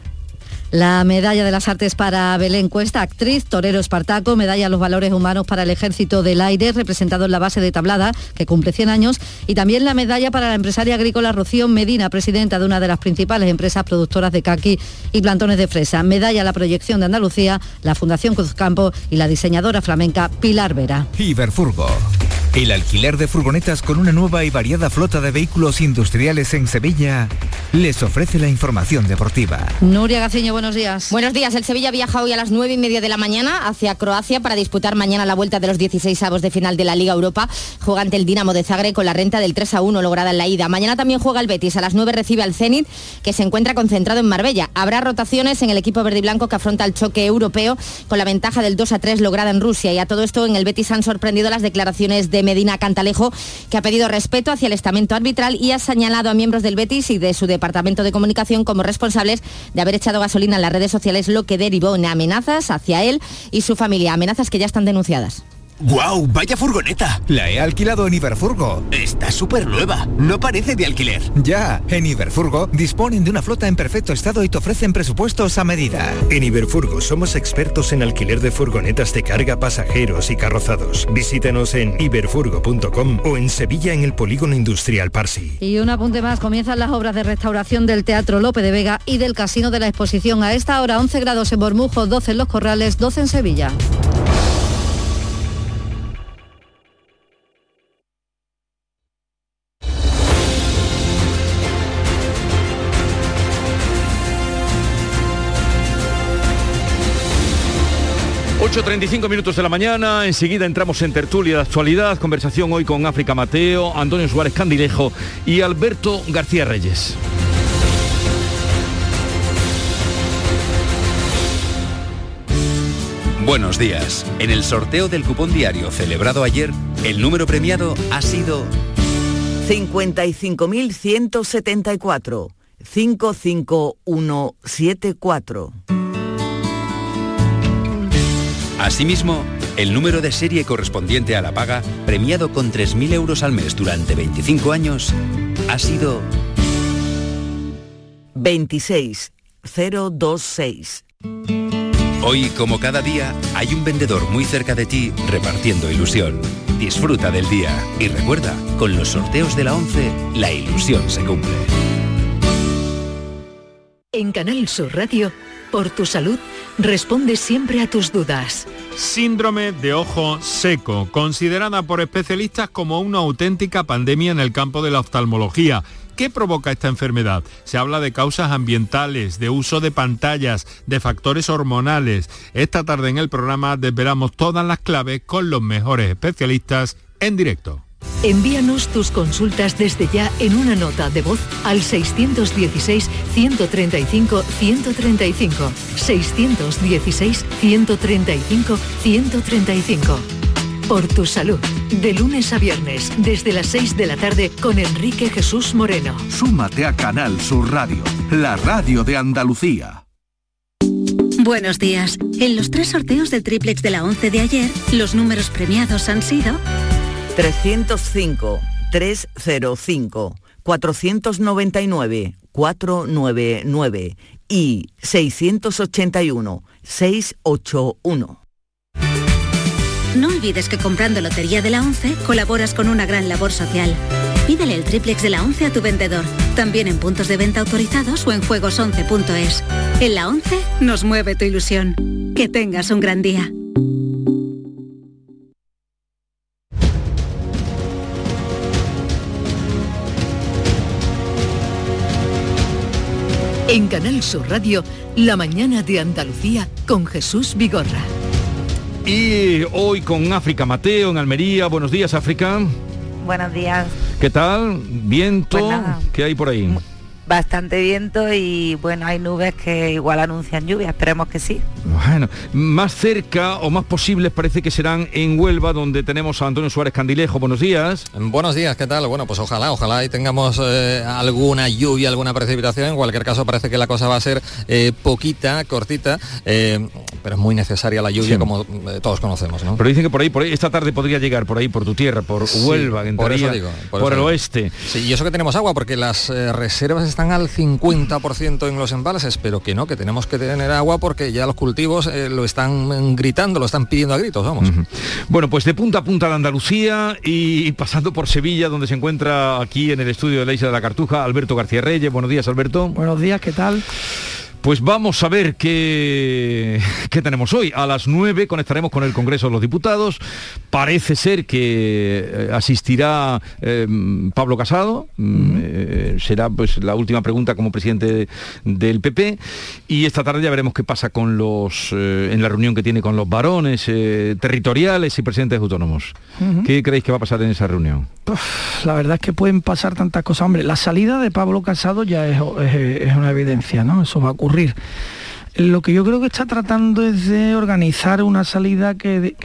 La medalla de las artes para Belén Cuesta, actriz, torero Espartaco, medalla a los valores humanos para el Ejército del Aire, representado en la base de tablada, que cumple 100 años, y también la medalla para la empresaria agrícola Rocío Medina, presidenta de una de las principales empresas productoras de caqui y plantones de fresa. Medalla a la proyección de Andalucía, la Fundación Cruzcampo y la diseñadora flamenca Pilar Vera. Iberfurgo El alquiler de furgonetas con una nueva y variada flota de vehículos industriales en Sevilla les ofrece la información deportiva. Nuria Gaciño, buenos días. Buenos días. El Sevilla viaja hoy a las 9 y media de la mañana hacia Croacia para disputar mañana la vuelta de los 16 avos de final de la Liga Europa. Juega ante el Dinamo de Zagreb con la renta del 3 a 1 lograda en la ida. Mañana también juega el Betis. A las 9 recibe al Zenit, que se encuentra concentrado en Marbella. Habrá rotaciones en el equipo verde y blanco que afronta el choque europeo con la ventaja del 2 a 3 lograda en Rusia. Y a todo esto en el Betis han sorprendido las declaraciones de Medina Cantalejo, que ha pedido respeto hacia el estamento arbitral y ha señalado a miembros del Betis y de su departamento de comunicación como responsables de haber echado gasolina en las redes sociales, lo que derivó en amenazas hacia él y su familia, amenazas que ya están denunciadas. ¡Guau! ¡Vaya furgoneta! La he alquilado en Iberfurgo. Está súper nueva. No parece de alquiler. Ya, en Iberfurgo disponen de una flota en perfecto estado y te ofrecen presupuestos a medida. En Iberfurgo somos expertos en alquiler de furgonetas de carga, pasajeros y carrozados. Visítanos en iberfurgo.com o en Sevilla en el Polígono Industrial Parsi. Y un apunte más, comienzan las obras de restauración del Teatro Lope de Vega y del Casino de la Exposición. A esta hora 11 grados en Bormujo, 12 en Los Corrales, 12 en Sevilla. ...8.35 minutos de la mañana, enseguida entramos en tertulia de actualidad, conversación hoy con África Mateo, Antonio Suárez Candilejo y Alberto García Reyes. Buenos días. En el sorteo del cupón diario celebrado ayer, el número premiado ha sido 55.174. 55174. Asimismo, el número de serie correspondiente a la paga, premiado con 3.000 euros al mes durante 25 años, ha sido 26026. Hoy, como cada día, hay un vendedor muy cerca de ti repartiendo ilusión. Disfruta del día y recuerda, con los sorteos de la 11, la ilusión se cumple. En Canal Sur Radio, por tu salud, responde siempre a tus dudas. Síndrome de ojo seco, considerada por especialistas como una auténtica pandemia en el campo de la oftalmología. ¿Qué provoca esta enfermedad? Se habla de causas ambientales, de uso de pantallas, de factores hormonales. Esta tarde en el programa desvelamos todas las claves con los mejores especialistas en directo. Envíanos tus consultas desde ya en una nota de voz al 616-135-135. 616-135-135. Por tu salud. De lunes a viernes, desde las 6 de la tarde, con Enrique Jesús Moreno. Súmate a Canal Sur Radio, la radio de Andalucía. Buenos días. En los tres sorteos del triplex de la 11 de ayer, los números premiados han sido 305, 305, 499, 499 y 681, 681. No olvides que comprando Lotería de la 11 colaboras con una gran labor social. Pídele el triplex de la 11 a tu vendedor, también en puntos de venta autorizados o en juegos11.es. En la 11 nos mueve tu ilusión. Que tengas un gran día. En Canal Sur Radio, La mañana de Andalucía con Jesús Vigorra. Y hoy con África Mateo en Almería. Buenos días, África. Buenos días. ¿Qué tal? ¿Viento? Pues. ¿Qué hay por ahí? Bastante viento y bueno, hay nubes que igual anuncian lluvia, esperemos que sí. Bueno, más cerca o más posibles parece que serán en Huelva, donde tenemos a Antonio Suárez Candilejo. Buenos días. Buenos días, ¿qué tal? Bueno, pues ojalá, ojalá y tengamos eh, alguna lluvia, alguna precipitación. En cualquier caso, parece que la cosa va a ser eh, poquita, cortita, eh, pero es muy necesaria la lluvia, Sí. como todos conocemos, ¿no? Pero dicen que por ahí, por ahí, esta tarde podría llegar por ahí, por tu tierra, por Sí, Huelva, que por eso digo, por, por eso el digo. oeste. Sí, y eso que tenemos agua, porque las reservas están al 50% en los embalses, pero que no, que tenemos que tener agua porque ya los cultivos eh, lo están gritando, lo están pidiendo a gritos, vamos. Bueno, pues de punta a punta de Andalucía y pasando por Sevilla, donde se encuentra aquí en el estudio de la Isla de la Cartuja, Alberto García Reyes. Buenos días, Alberto. Buenos días, ¿qué tal? Pues vamos a ver qué, qué tenemos hoy. A las 9 conectaremos con el Congreso de los Diputados. Parece ser que eh, asistirá eh, Pablo Casado. Mm, eh, será pues la última pregunta como presidente del PP. Y esta tarde ya veremos qué pasa con los en la reunión que tiene con los varones territoriales y presidentes autónomos. ¿Qué creéis que va a pasar en esa reunión? la verdad es que pueden pasar tantas cosas. Hombre, la salida de Pablo Casado ya es, es una evidencia, ¿no? Eso va a ocurrir lo que yo creo que está tratando es de organizar una salida que,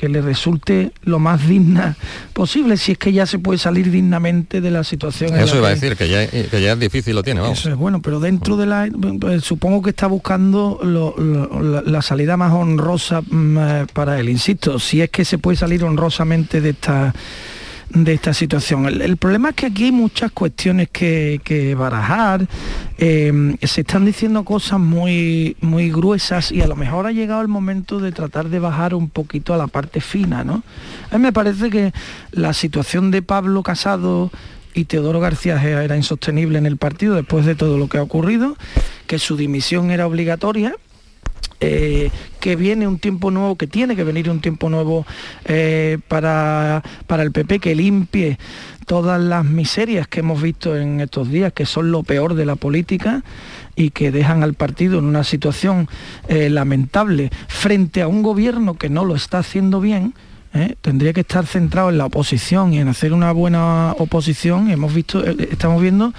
le resulte lo más digna posible, si es que ya se puede salir dignamente de la situación. Eso iba a decir, que ya, es difícil lo tiene, Eso es bueno, pero dentro de la... Pues, supongo que está buscando la, salida más honrosa mm, eh, para él, insisto, si es que se puede salir honrosamente de esta de esta situación. El, problema es que aquí hay muchas cuestiones que, barajar, eh, se están diciendo cosas muy, muy gruesas y a lo mejor ha llegado el momento de tratar de bajar un poquito a la parte fina, ¿no? A mí me parece que la situación de Pablo Casado y Teodoro García era insostenible en el partido después de todo lo que ha ocurrido, que su dimisión era obligatoria eh, que viene un tiempo nuevo, que tiene que venir un tiempo nuevo eh, para, para el PP, que limpie todas las miserias que hemos visto en estos días, que son lo peor de la política y que dejan al partido en una situación eh, lamentable frente a un gobierno que no lo está haciendo bien, ¿eh? tendría que estar centrado en la oposición y en hacer una buena oposición. Hemos visto, eh, estamos viendo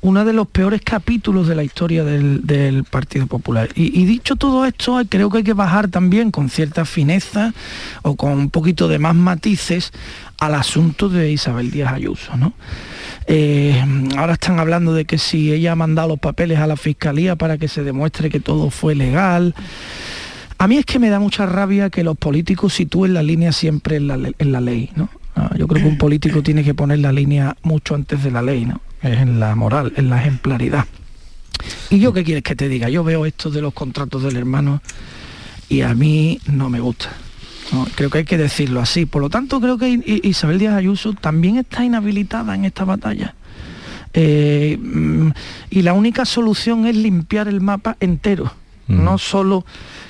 uno de los peores capítulos de la historia del, Partido Popular. Y, dicho todo esto, creo que hay que bajar también con cierta fineza o con un poquito de más matices al asunto de Isabel Díaz Ayuso. Eh, ahora están hablando de que si ella ha mandado los papeles a la fiscalía para que se demuestre que todo fue legal. A mí es que me da mucha rabia que los políticos sitúen la línea siempre en la, ley, ¿no? Ah, yo creo que un político tiene que poner la línea mucho antes de la ley, ¿no? Es en la moral, en la ejemplaridad. ¿Y yo qué quieres que te diga? Yo veo esto de los contratos del hermano y a mí no me gusta. Creo que hay que decirlo así. Por lo tanto, creo que Isabel Díaz Ayuso también está inhabilitada en esta batalla. Eh, mm, y la única solución es limpiar el mapa entero, no solo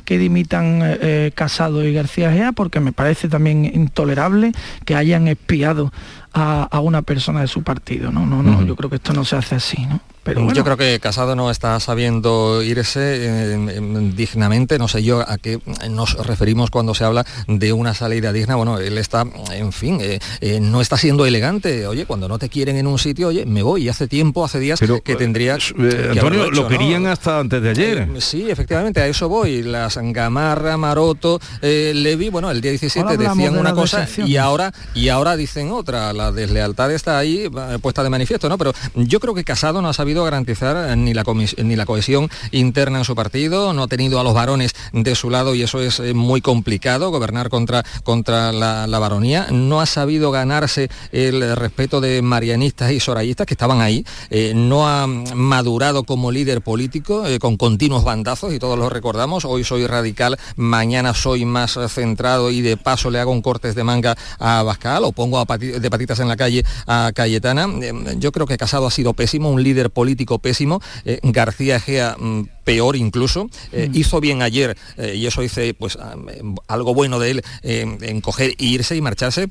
que dimitan eh, eh, Casado y García Gea, porque me parece también intolerable que hayan espiado a, una persona de su partido. No, no, no, yo creo que esto no se hace así, ¿no? Yo creo que Casado no está sabiendo irse dignamente, no sé yo a qué nos referimos cuando se habla de una salida digna. Bueno, él está, en fin, eh, eh, no está siendo elegante. Oye, cuando no te quieren en un sitio, oye, me voy. Y hace tiempo, hace días que tendría... Eh, Antonio, lo querían hasta antes de ayer. sí, efectivamente, a eso voy. Las Gamarra, Maroto, Levi, bueno, el día 17 decían una cosa y ahora, y ahora dicen otra. La deslealtad está ahí puesta de manifiesto, ¿no? Pero yo creo que Casado no ha sabido garantizar eh, ni la, ni la cohesión interna en su partido, no ha tenido a los varones de su lado y eso es eh, muy complicado, gobernar contra, contra la, varonía, no ha sabido ganarse el respeto de marianistas y sorayistas que estaban ahí, eh, no ha madurado como líder político con continuos bandazos y todos lo recordamos, hoy soy radical, mañana soy más centrado y de paso le hago un cortes de manga a Bascal o pongo de patitas en la calle a Cayetana. Yo creo que Casado ha sido pésimo, un líder político político pésimo, eh, García Egea mm, peor incluso, eh, mm. hizo bien ayer, eh, y eso hice pues algo bueno de él, en coger e irse y marcharse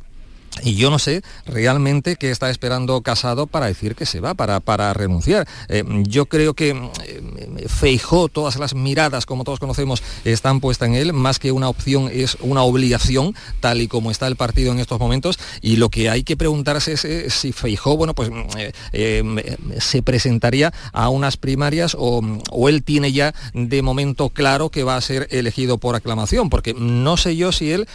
y yo no sé realmente qué está esperando Casado para decir que se va, para, para renunciar. Eh, yo creo que eh, Feijó, todas las miradas, como todos conocemos, están puestas en él. Más que una opción, es una obligación, tal y como está el partido en estos momentos. Y lo que hay que preguntarse es eh, si Feijó, bueno, pues se presentaría a unas primarias o, o él tiene ya de momento claro que va a ser elegido por aclamación, porque no sé yo si él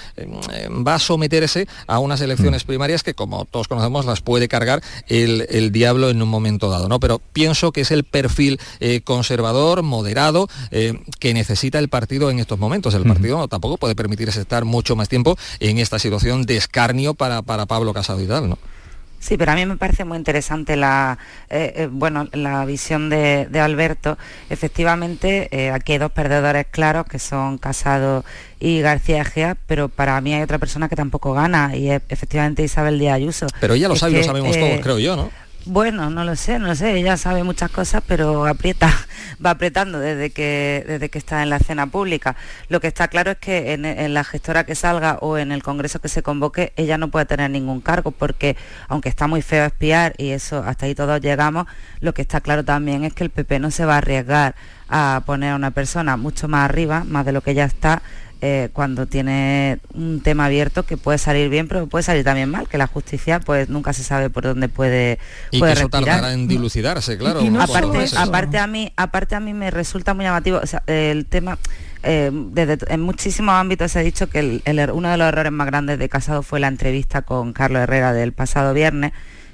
va a someterse a unas elecciones primarias que como todos conocemos las puede cargar el, diablo en un momento dado, ¿no? Pero pienso que es el perfil eh, conservador, moderado, eh, que necesita el partido en estos momentos. El partido tampoco puede permitirse estar mucho más tiempo en esta situación de escarnio para, para Pablo Casado y tal, ¿no? Sí, pero a mí me parece muy interesante la, eh, bueno, la visión de, Alberto. Efectivamente, aquí hay dos perdedores claros que son Casado y García Egea, pero para mí hay otra persona que tampoco gana y es efectivamente Isabel Díaz Ayuso. Pero ella lo sabe, lo sabemos todos, creo yo, ¿no? Bueno, no lo sé, no lo sé, ella sabe muchas cosas, pero aprieta, va apretando desde que, desde que está en la escena pública. Lo que está claro es que en, la gestora que salga o en el congreso que se convoque, ella no puede tener ningún cargo, porque aunque está muy feo espiar y eso hasta ahí todos llegamos, lo que está claro también es que el PP no se va a arriesgar a poner a una persona mucho más arriba, más de lo que ya está, eh, cuando tiene un tema abierto que puede salir bien, pero puede salir también mal, que la justicia pues nunca se sabe por dónde puede, y que eso tardará en dilucidarse, claro. aparte, a mí, aparte a mí me resulta muy llamativo el tema. Eh, desde, en muchísimos ámbitos se ha dicho que er, uno de los errores más grandes de Casado fue la entrevista con Carlos Herrera del pasado viernes,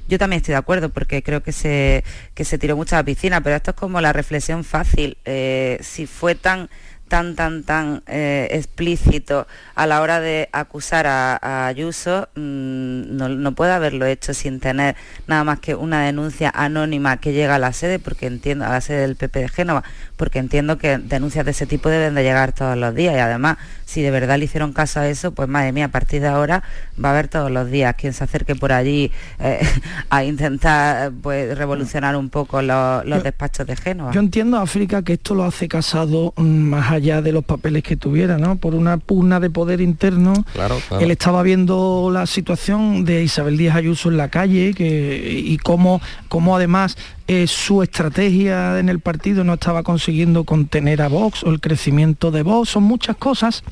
yo también estoy de acuerdo porque creo que se, que se tiró mucho a la piscina, pero esto es como la reflexión fácil. Eh, si fue tan tan, tan, tan eh, explícito a la hora de acusar a, Ayuso, mm, no, puede haberlo hecho sin tener nada más que una denuncia anónima que llega a la sede, porque entiendo, a la sede del PP de Génova, porque entiendo que denuncias de ese tipo deben de llegar todos los días y además si de verdad le hicieron caso a eso, pues madre mía, a partir de ahora va a haber todos los días quien se acerque por allí eh, a intentar pues revolucionar un poco los, despachos de Génova. Yo entiendo, África, que esto lo hace casado mm, más allá de los papeles que tuviera, ¿no? Por una pugna de poder interno. Claro, Él estaba viendo la situación de Isabel Díaz Ayuso en la calle que, y cómo, cómo además eh, su estrategia en el partido no estaba consiguiendo contener a Vox o el crecimiento de Vox. Son muchas cosas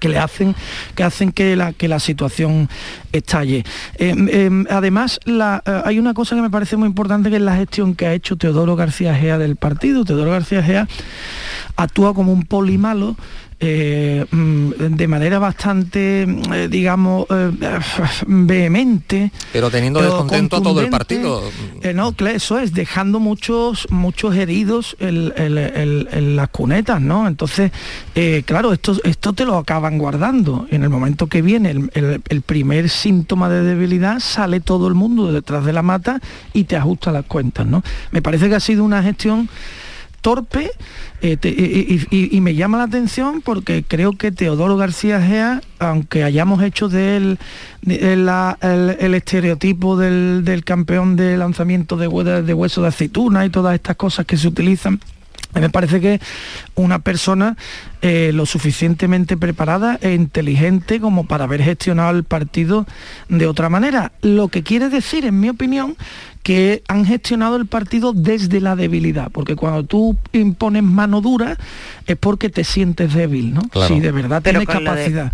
que le hacen que hacen que la que la situación estalle. Em, em, además eh, hay una cosa que me parece muy importante que es la gestión que ha hecho Teodoro García Gea del partido. Teodoro García Gea actúa como un polimalo eh, mm, de manera bastante, eh, digamos, eh, vehemente. Pero teniendo descontento a todo el partido. no, eso es, dejando muchos, muchos heridos en, las cunetas, ¿no? Entonces, claro, esto, esto te lo acaban guardando. En el momento que viene el, el primer síntoma de debilidad, sale todo el mundo detrás de la mata y te ajusta las cuentas, ¿no? Me parece que ha sido una gestión torpe eh, y, me llama la atención porque creo que Teodoro García Gea, aunque hayamos hecho de él el, estereotipo del, campeón de lanzamiento de, de hueso de aceituna y todas estas cosas que se utilizan, me parece que una persona eh, lo suficientemente preparada e inteligente como para haber gestionado el partido de otra manera. Lo que quiere decir, en mi opinión, que han gestionado el partido desde la debilidad, porque cuando tú impones mano dura es porque te sientes débil, ¿no? Si de verdad tienes capacidad.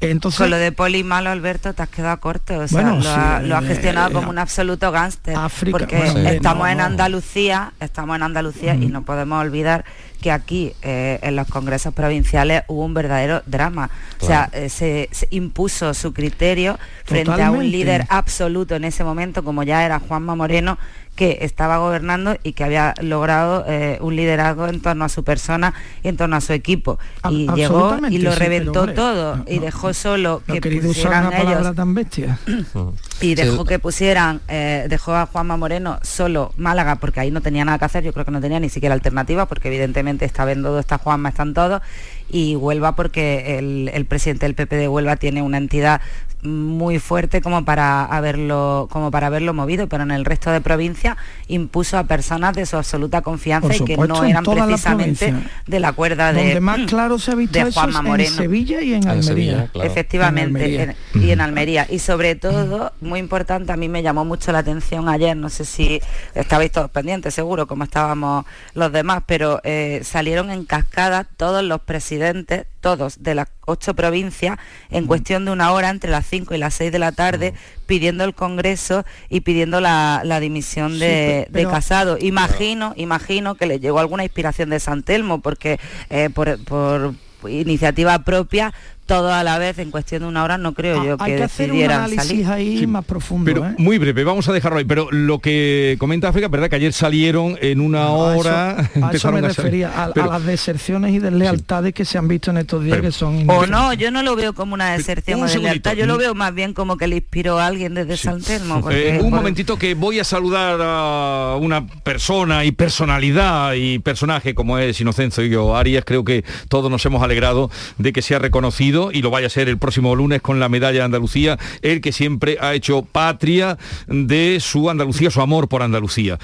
Entonces, con lo de Poli malo, Alberto, te has quedado corto. O sea, lo, ha, gestionado eh, como un absoluto gángster. Porque estamos en Andalucía, estamos en Andalucía y no podemos olvidar que aquí eh, en los congresos provinciales hubo un verdadero drama. O sea, eh, se, impuso su criterio frente a un líder absoluto en ese momento, como ya era Juanma Moreno, que estaba gobernando y que había logrado eh, un liderazgo en torno a su persona y en torno a su equipo. Y llegó y lo reventó todo y dejó solo que pusieran ellos tan bestia. y dejó que pusieran, eh, dejó a Juanma Moreno solo Málaga porque ahí no tenía nada que hacer, yo creo que no tenía ni siquiera alternativa porque evidentemente está viendo está Juanma, están todos y Huelva porque el, el presidente del PP de Huelva tiene una entidad muy fuerte como para haberlo como para haberlo movido pero en el resto de provincia impuso a personas de su absoluta confianza y que no eran precisamente de la cuerda de más claro se ha visto en Sevilla y en Almería. Efectivamente y en Almería. Y sobre todo muy importante a mí me llamó mucho la atención ayer no sé si estabais todos pendientes seguro como estábamos los demás pero eh, salieron en cascada todos los presidentes todos de las ocho provincias en cuestión de una hora entre las cinco y las seis de la tarde pidiendo el Congreso y pidiendo la, dimisión de, Casado. Imagino, imagino que le llegó alguna inspiración de San Telmo porque eh, por, por iniciativa propia todo a la vez en cuestión de una hora no creo ah, yo que, hay que hacer un análisis ahí más profundo pero ¿eh? muy breve vamos a dejarlo ahí pero lo que comenta África verdad que ayer salieron en una hora a eso, me refería a, las deserciones y deslealtades que se han visto en estos días que son o no yo no lo veo como una deserción o deslealtad yo lo veo más bien como que le inspiró a alguien desde San Telmo eh, un momentito que voy a saludar a una persona y personalidad y personaje como es Inocencio y yo Arias creo que todos nos hemos alegrado de que sea reconocido sido y lo vaya a ser el próximo lunes con la medalla de Andalucía, el que siempre ha hecho patria de su Andalucía, su amor por Andalucía.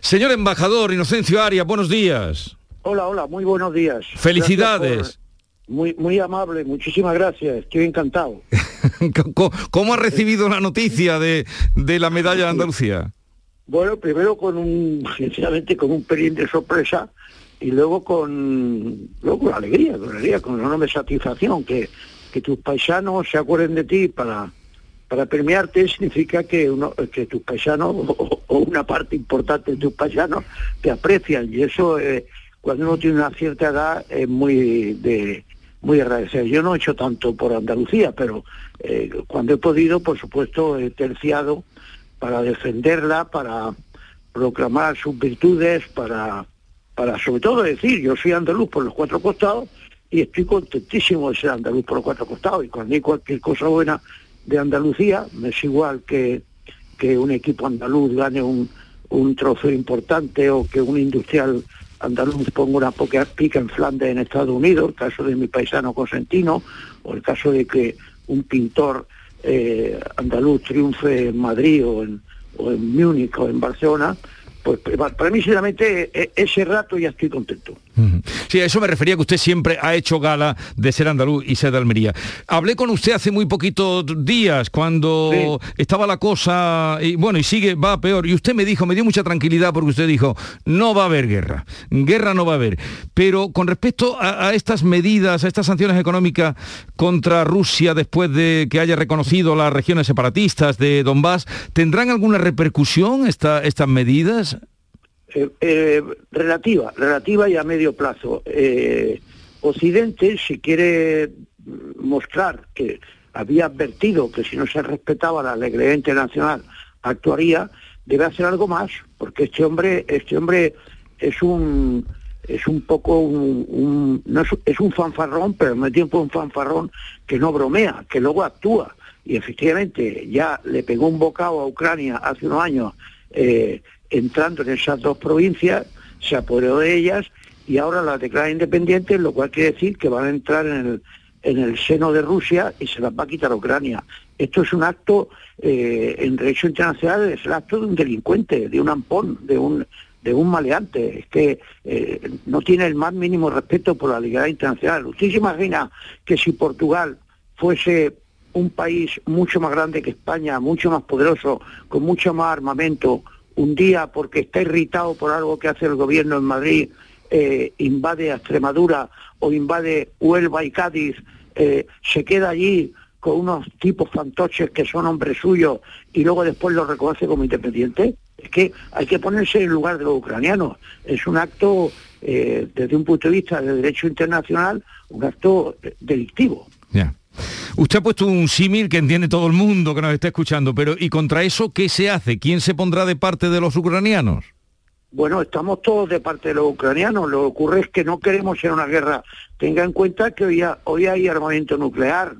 Señor embajador Inocencio Arias, buenos días. Hola, hola, muy buenos días. Felicidades. Muy, muy amable, muchísimas gracias, estoy encantado. ¿Cómo, ha recibido la noticia de, de la medalla de Andalucía? Bueno, primero con un, sinceramente, con un pelín de sorpresa y luego con, luego con alegría, con alegría, con enorme satisfacción, que, que tus paisanos se acuerden de ti para, para premiarte significa que uno, que tus paisanos o, una parte importante de tus paisanos te aprecian y eso eh, cuando uno tiene una cierta edad es muy de muy agradecido. Yo no he hecho tanto por Andalucía, pero eh, cuando he podido, por supuesto, he terciado para defenderla, para proclamar sus virtudes, para, para sobre todo decir, yo soy andaluz por los cuatro costados y estoy contentísimo de ser andaluz por los cuatro costados. Y cuando hay cualquier cosa buena de Andalucía, me es igual que, que un equipo andaluz gane un, un trofeo importante o que un industrial andaluz ponga una poca pica en Flandes en Estados Unidos, el caso de mi paisano Cosentino, o el caso de que un pintor eh, andaluz triunfe en Madrid o en, o en Múnich o en Barcelona, pues para mí sinceramente e, ese rato ya estoy contento. Sí, a eso me refería que usted siempre ha hecho gala de ser andaluz y ser de Almería. Hablé con usted hace muy poquitos días cuando estaba la cosa, y bueno, y sigue, va peor, y usted me dijo, me dio mucha tranquilidad porque usted dijo, no va a haber guerra, guerra no va a haber. Pero con respecto a, estas medidas, a estas sanciones económicas contra Rusia después de que haya reconocido las regiones separatistas de Donbass, ¿tendrán alguna repercusión estas medidas? Eh, eh, relativa, relativa y a medio plazo. Eh, Occidente, si quiere mostrar que había advertido que si no se respetaba la legalidad internacional actuaría, debe hacer algo más, porque este hombre, este hombre es un es un poco un, no es, un fanfarrón, pero al mismo tiempo un fanfarrón que no bromea, que luego actúa. Y efectivamente ya le pegó un bocado a Ucrania hace unos años entrando en esas dos provincias, se apoderó de ellas y ahora las declara independientes, lo cual quiere decir que van a entrar en el, en el seno de Rusia y se las va a quitar a Ucrania. Esto es un acto, eh, en derecho internacional, es el acto de un delincuente, de un ampón, de un, de un maleante. Es que eh, no tiene el más mínimo respeto por la legalidad internacional. ¿Usted se imagina que si Portugal fuese un país mucho más grande que España, mucho más poderoso, con mucho más armamento, un día porque está irritado por algo que hace el gobierno en Madrid, eh, invade a Extremadura o invade Huelva y Cádiz, eh, se queda allí con unos tipos fantoches que son hombres suyos y luego después los reconoce como independiente. Es que hay que ponerse en lugar de los ucranianos. Es un acto, eh, desde un punto de vista de derecho internacional, un acto delictivo. Usted ha puesto un símil que entiende todo el mundo que nos está escuchando, pero ¿y contra eso qué se hace? ¿Quién se pondrá de parte de los ucranianos? Bueno, estamos todos de parte de los ucranianos. Lo que ocurre es que no queremos ser una guerra. Tenga en cuenta que hoy, hay armamento nuclear.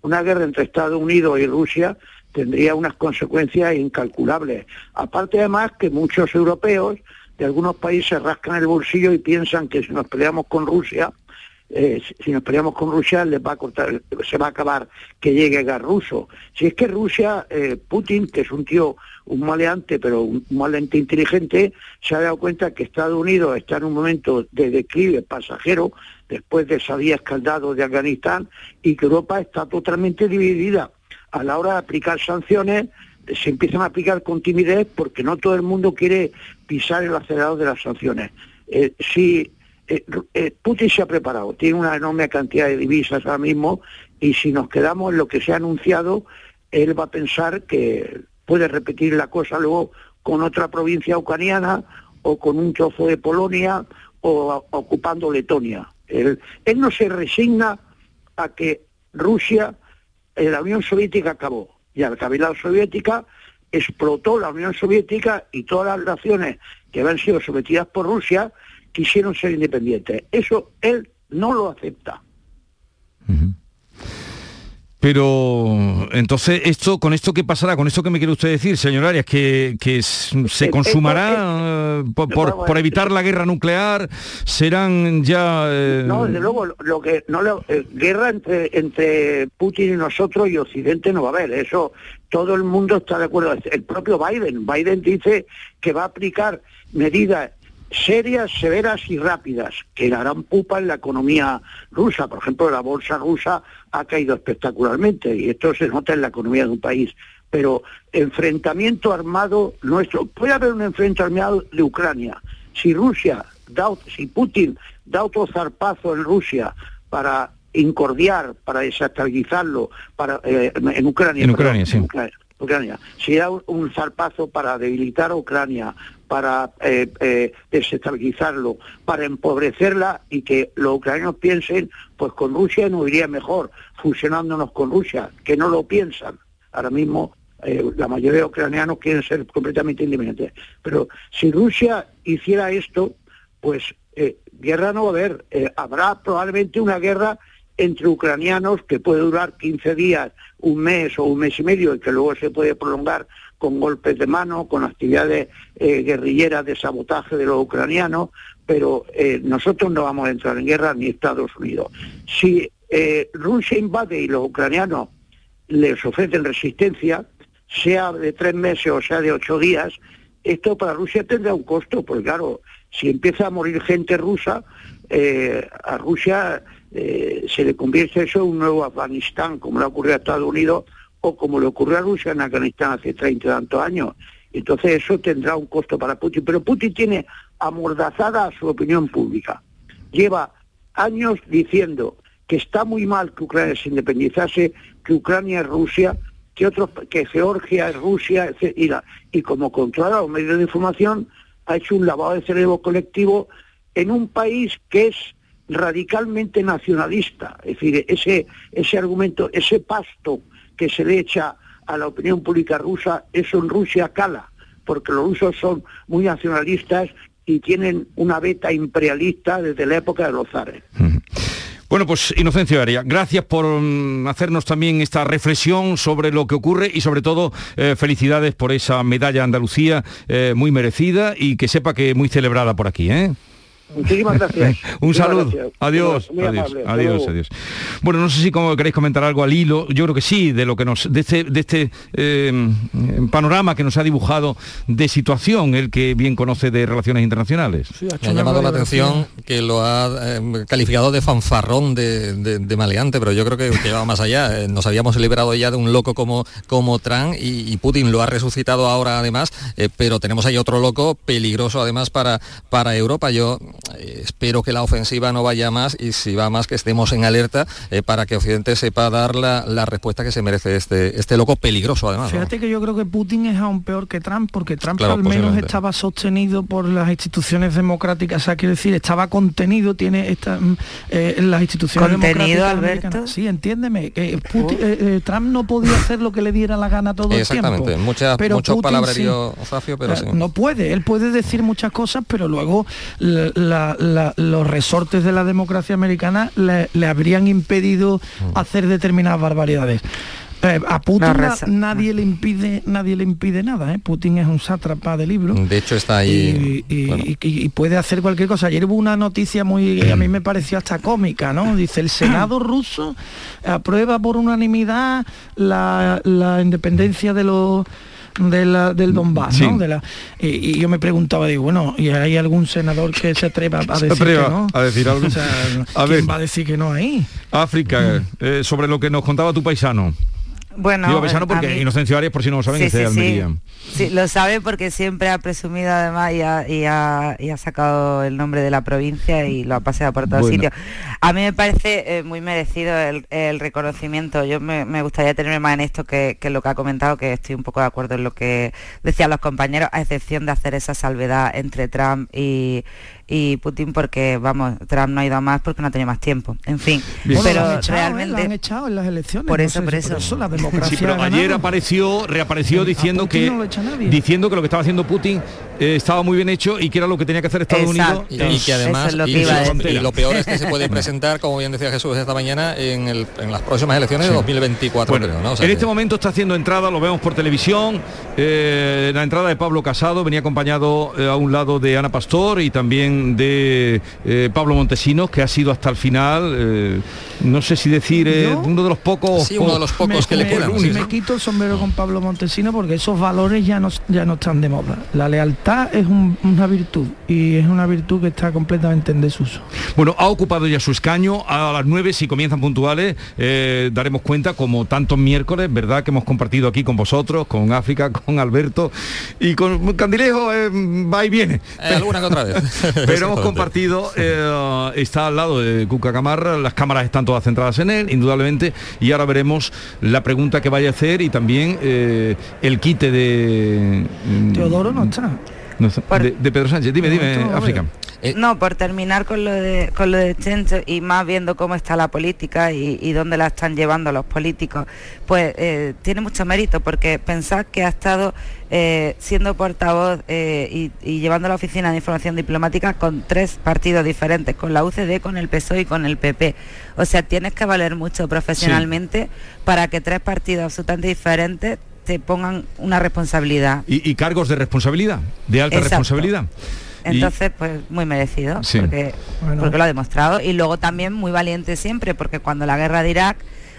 Una guerra entre Estados Unidos y Rusia tendría unas consecuencias incalculables. Aparte además que muchos europeos de algunos países rascan el bolsillo y piensan que si nos peleamos con Rusia, eh, si nos peleamos con Rusia les va a cortar, se va a acabar que llegue gas ruso. Si es que Rusia, eh, Putin, que es un tío, un maleante, pero un maleante inteligente, se ha dado cuenta que Estados Unidos está en un momento de declive pasajero después de esa vía escaldado de Afganistán y que Europa está totalmente dividida. A la hora de aplicar sanciones, se empiezan a aplicar con timidez porque no todo el mundo quiere pisar el acelerador de las sanciones. Eh, si eh, eh, Putin se ha preparado, tiene una enorme cantidad de divisas ahora mismo y si nos quedamos en lo que se ha anunciado, él va a pensar que puede repetir la cosa luego con otra provincia ucraniana o con un trozo de Polonia o ocupando Letonia. Él, no se resigna a que Rusia, eh, la Unión Soviética acabó y al la soviética explotó la Unión Soviética y todas las naciones que habían sido sometidas por Rusia quisieron ser independientes. Eso él no lo acepta. Pero entonces, esto, con esto qué pasará, con esto que me quiere usted decir, señor Arias, que, que se consumará por, evitar la guerra nuclear, serán ya. No, desde luego, lo que no guerra entre entre Putin y nosotros y Occidente no va a haber. Eso todo el mundo está de acuerdo. El propio Biden, Biden dice que va a aplicar medidas serias, severas y rápidas, que harán pupa en la economía rusa. Por ejemplo, la bolsa rusa ha caído espectacularmente y esto se nota en la economía de un país. Pero enfrentamiento armado nuestro, puede haber un enfrentamiento armado de Ucrania. Si Rusia, da, si Putin da otro zarpazo en Rusia para incordiar, para desestabilizarlo para, eh, en Ucrania. En Ucrania, sí. Ucrania. Si da un zarpazo para debilitar a Ucrania, para eh, eh, desestabilizarlo, para empobrecerla y que los ucranianos piensen, pues con Rusia nos iría mejor, fusionándonos con Rusia, que no lo piensan. Ahora mismo eh, la mayoría de ucranianos quieren ser completamente independientes. Pero si Rusia hiciera esto, pues guerra no va a haber. habrá probablemente una guerra entre ucranianos que puede durar 15 días, un mes o un mes y medio y que luego se puede prolongar con golpes de mano, con actividades eh, guerrilleras de sabotaje de los ucranianos, pero eh, nosotros no vamos a entrar en guerra ni Estados Unidos. Si eh, Rusia invade y los ucranianos les ofrecen resistencia, sea de tres meses o sea de ocho días, esto para Rusia tendrá un costo, porque claro, si empieza a morir gente rusa, a Rusia se le convierte eso en un nuevo Afganistán, como le ha ocurrido a Estados Unidos como le ocurrió a Rusia en Afganistán hace 30 y tantos años. Entonces eso tendrá un costo para Putin. Pero Putin tiene amordazada su opinión pública. Lleva años diciendo que está muy mal que Ucrania se independizase, que Ucrania es Rusia, que otros, que Georgia es Rusia, y, y como controla los medios de información, ha hecho un lavado de cerebro colectivo en un país que es radicalmente nacionalista. Es decir, ese, ese argumento, ese pasto que se le echa a la opinión pública rusa, eso en Rusia cala, porque los rusos son muy nacionalistas y tienen una beta imperialista desde la época de los zares. Bueno, pues Inocencio Aria, gracias por mm, hacernos también esta reflexión sobre lo que ocurre y sobre todo eh, felicidades por esa medalla Andalucía eh, muy merecida y que sepa que muy celebrada por aquí. ¿eh? Muchísimas gracias. Un saludo. Adiós. adiós. Adiós, adiós. Bueno, no sé si como queréis comentar algo al hilo. Yo creo que sí, de lo que nos, de este, de este eh, panorama que nos ha dibujado de situación, el que bien conoce de relaciones internacionales. Me ha llamado la atención que lo ha eh, calificado de fanfarrón, de, maleante, pero yo creo que, que va más allá. Eh, nos habíamos liberado ya de un loco como, como Trump y, Putin lo ha resucitado ahora además, pero tenemos ahí otro loco peligroso además para, para Europa. Yo espero que la ofensiva no vaya más y si va más que estemos en alerta eh, para que Occidente sepa dar la, respuesta que se merece este, este loco peligroso además. Fíjate que yo creo que Putin es aún peor que Trump porque Trump al menos estaba sostenido por las instituciones democráticas, o sea, quiero decir, estaba contenido, tiene esta, mm, eh, las instituciones ¿Contenido, Alberto? Sí, entiéndeme, que Trump no podía hacer lo que le diera la gana todo el tiempo. Exactamente, pero mucho palabrerío, pero sí. No puede, él puede decir muchas cosas, pero luego los resortes de la democracia americana le, habrían impedido mm. hacer determinadas barbaridades. Eh, a Putin nadie le impide nadie le impide nada ¿eh? Putin es un sátrapa de libro de hecho está ahí y, puede hacer cualquier cosa ayer hubo una noticia muy a mí me pareció hasta cómica no dice el senado ruso aprueba por unanimidad la independencia de los del Donbass, ¿no? De la, y, yo me preguntaba, digo, bueno, ¿y hay algún senador que se atreva a decir que no? A decir algo. ¿Quién va a decir que no ahí? África, eh, sobre lo que nos contaba tu paisano. Bueno, Digo paisano porque Inocencio Arias, por si no lo saben, es de Almería. Sí. lo sabe porque siempre ha presumido además y ha, y ha, sacado el nombre de la provincia y lo ha paseado por todos sitios. A mí me parece eh, muy merecido el, reconocimiento. Yo me, gustaría tener más en esto que, que, lo que ha comentado, que estoy un poco de acuerdo en lo que decían los compañeros, a excepción de hacer esa salvedad entre Trump y, y Putin porque, vamos, Trump no ha ido a más porque no ha tenido más tiempo. En fin, pero realmente... han echado en las elecciones. Por eso, por eso. la democracia pero ayer apareció, reapareció diciendo que, diciendo que lo que estaba haciendo Putin eh, estaba muy bien hecho y que era lo que tenía que hacer Estados Unidos. Y, que además, lo, y, lo, peor es que se puede presentar, como bien decía Jesús esta mañana, en, las próximas elecciones de 2024, en este momento está haciendo entrada, lo vemos por televisión, eh, la entrada de Pablo Casado, venía acompañado eh, a un lado de Ana Pastor y también de Pablo Montesinos, que ha sido hasta el final, no sé si decir, uno de los pocos... uno de los pocos que le quedan. Me quito el sombrero con Pablo Montesinos porque esos valores ya no, ya no están de moda. La lealtad es una virtud y es una virtud que está completamente en desuso. Bueno, ha ocupado ya su escaño. A las 9, si comienzan puntuales, eh, daremos cuenta, como tantos miércoles, ¿verdad? Que hemos compartido aquí con vosotros, con África, con Alberto y con Candilejo, eh, va y viene. Eh, alguna que otra vez. Pero hemos compartido, está al lado de Cuca Camarra, las cámaras están todas centradas en él, indudablemente, y ahora veremos la pregunta que vaya a hacer y también el quite de... Teodoro no está de, Pedro Sánchez. Dime, dime, África. Eh, no, por terminar con lo de con lo de Chencho y más viendo cómo está la política y, dónde la están llevando los políticos, pues eh, tiene mucho mérito porque pensad que ha estado eh, siendo portavoz y, llevando la oficina de información diplomática con tres partidos diferentes, con la UCD, con el PSOE y con el PP. O sea, tienes que valer mucho profesionalmente para que tres partidos absolutamente diferentes te pongan una responsabilidad. Y, cargos de responsabilidad, de alta responsabilidad. Entonces, pues muy merecido, porque, porque lo ha demostrado. Y luego también muy valiente siempre, porque cuando la guerra de Irak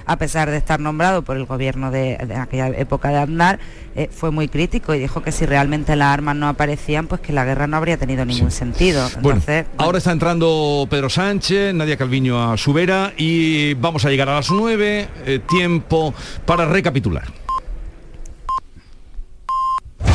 a pesar de estar nombrado por el gobierno de, aquella época de Aznar, eh, fue muy crítico y dijo que si realmente las armas no aparecían, pues que la guerra no habría tenido ningún sentido. Entonces, ahora está entrando Pedro Sánchez, Nadia Calviño a su vera y vamos a llegar a las 9, eh, tiempo para recapitular.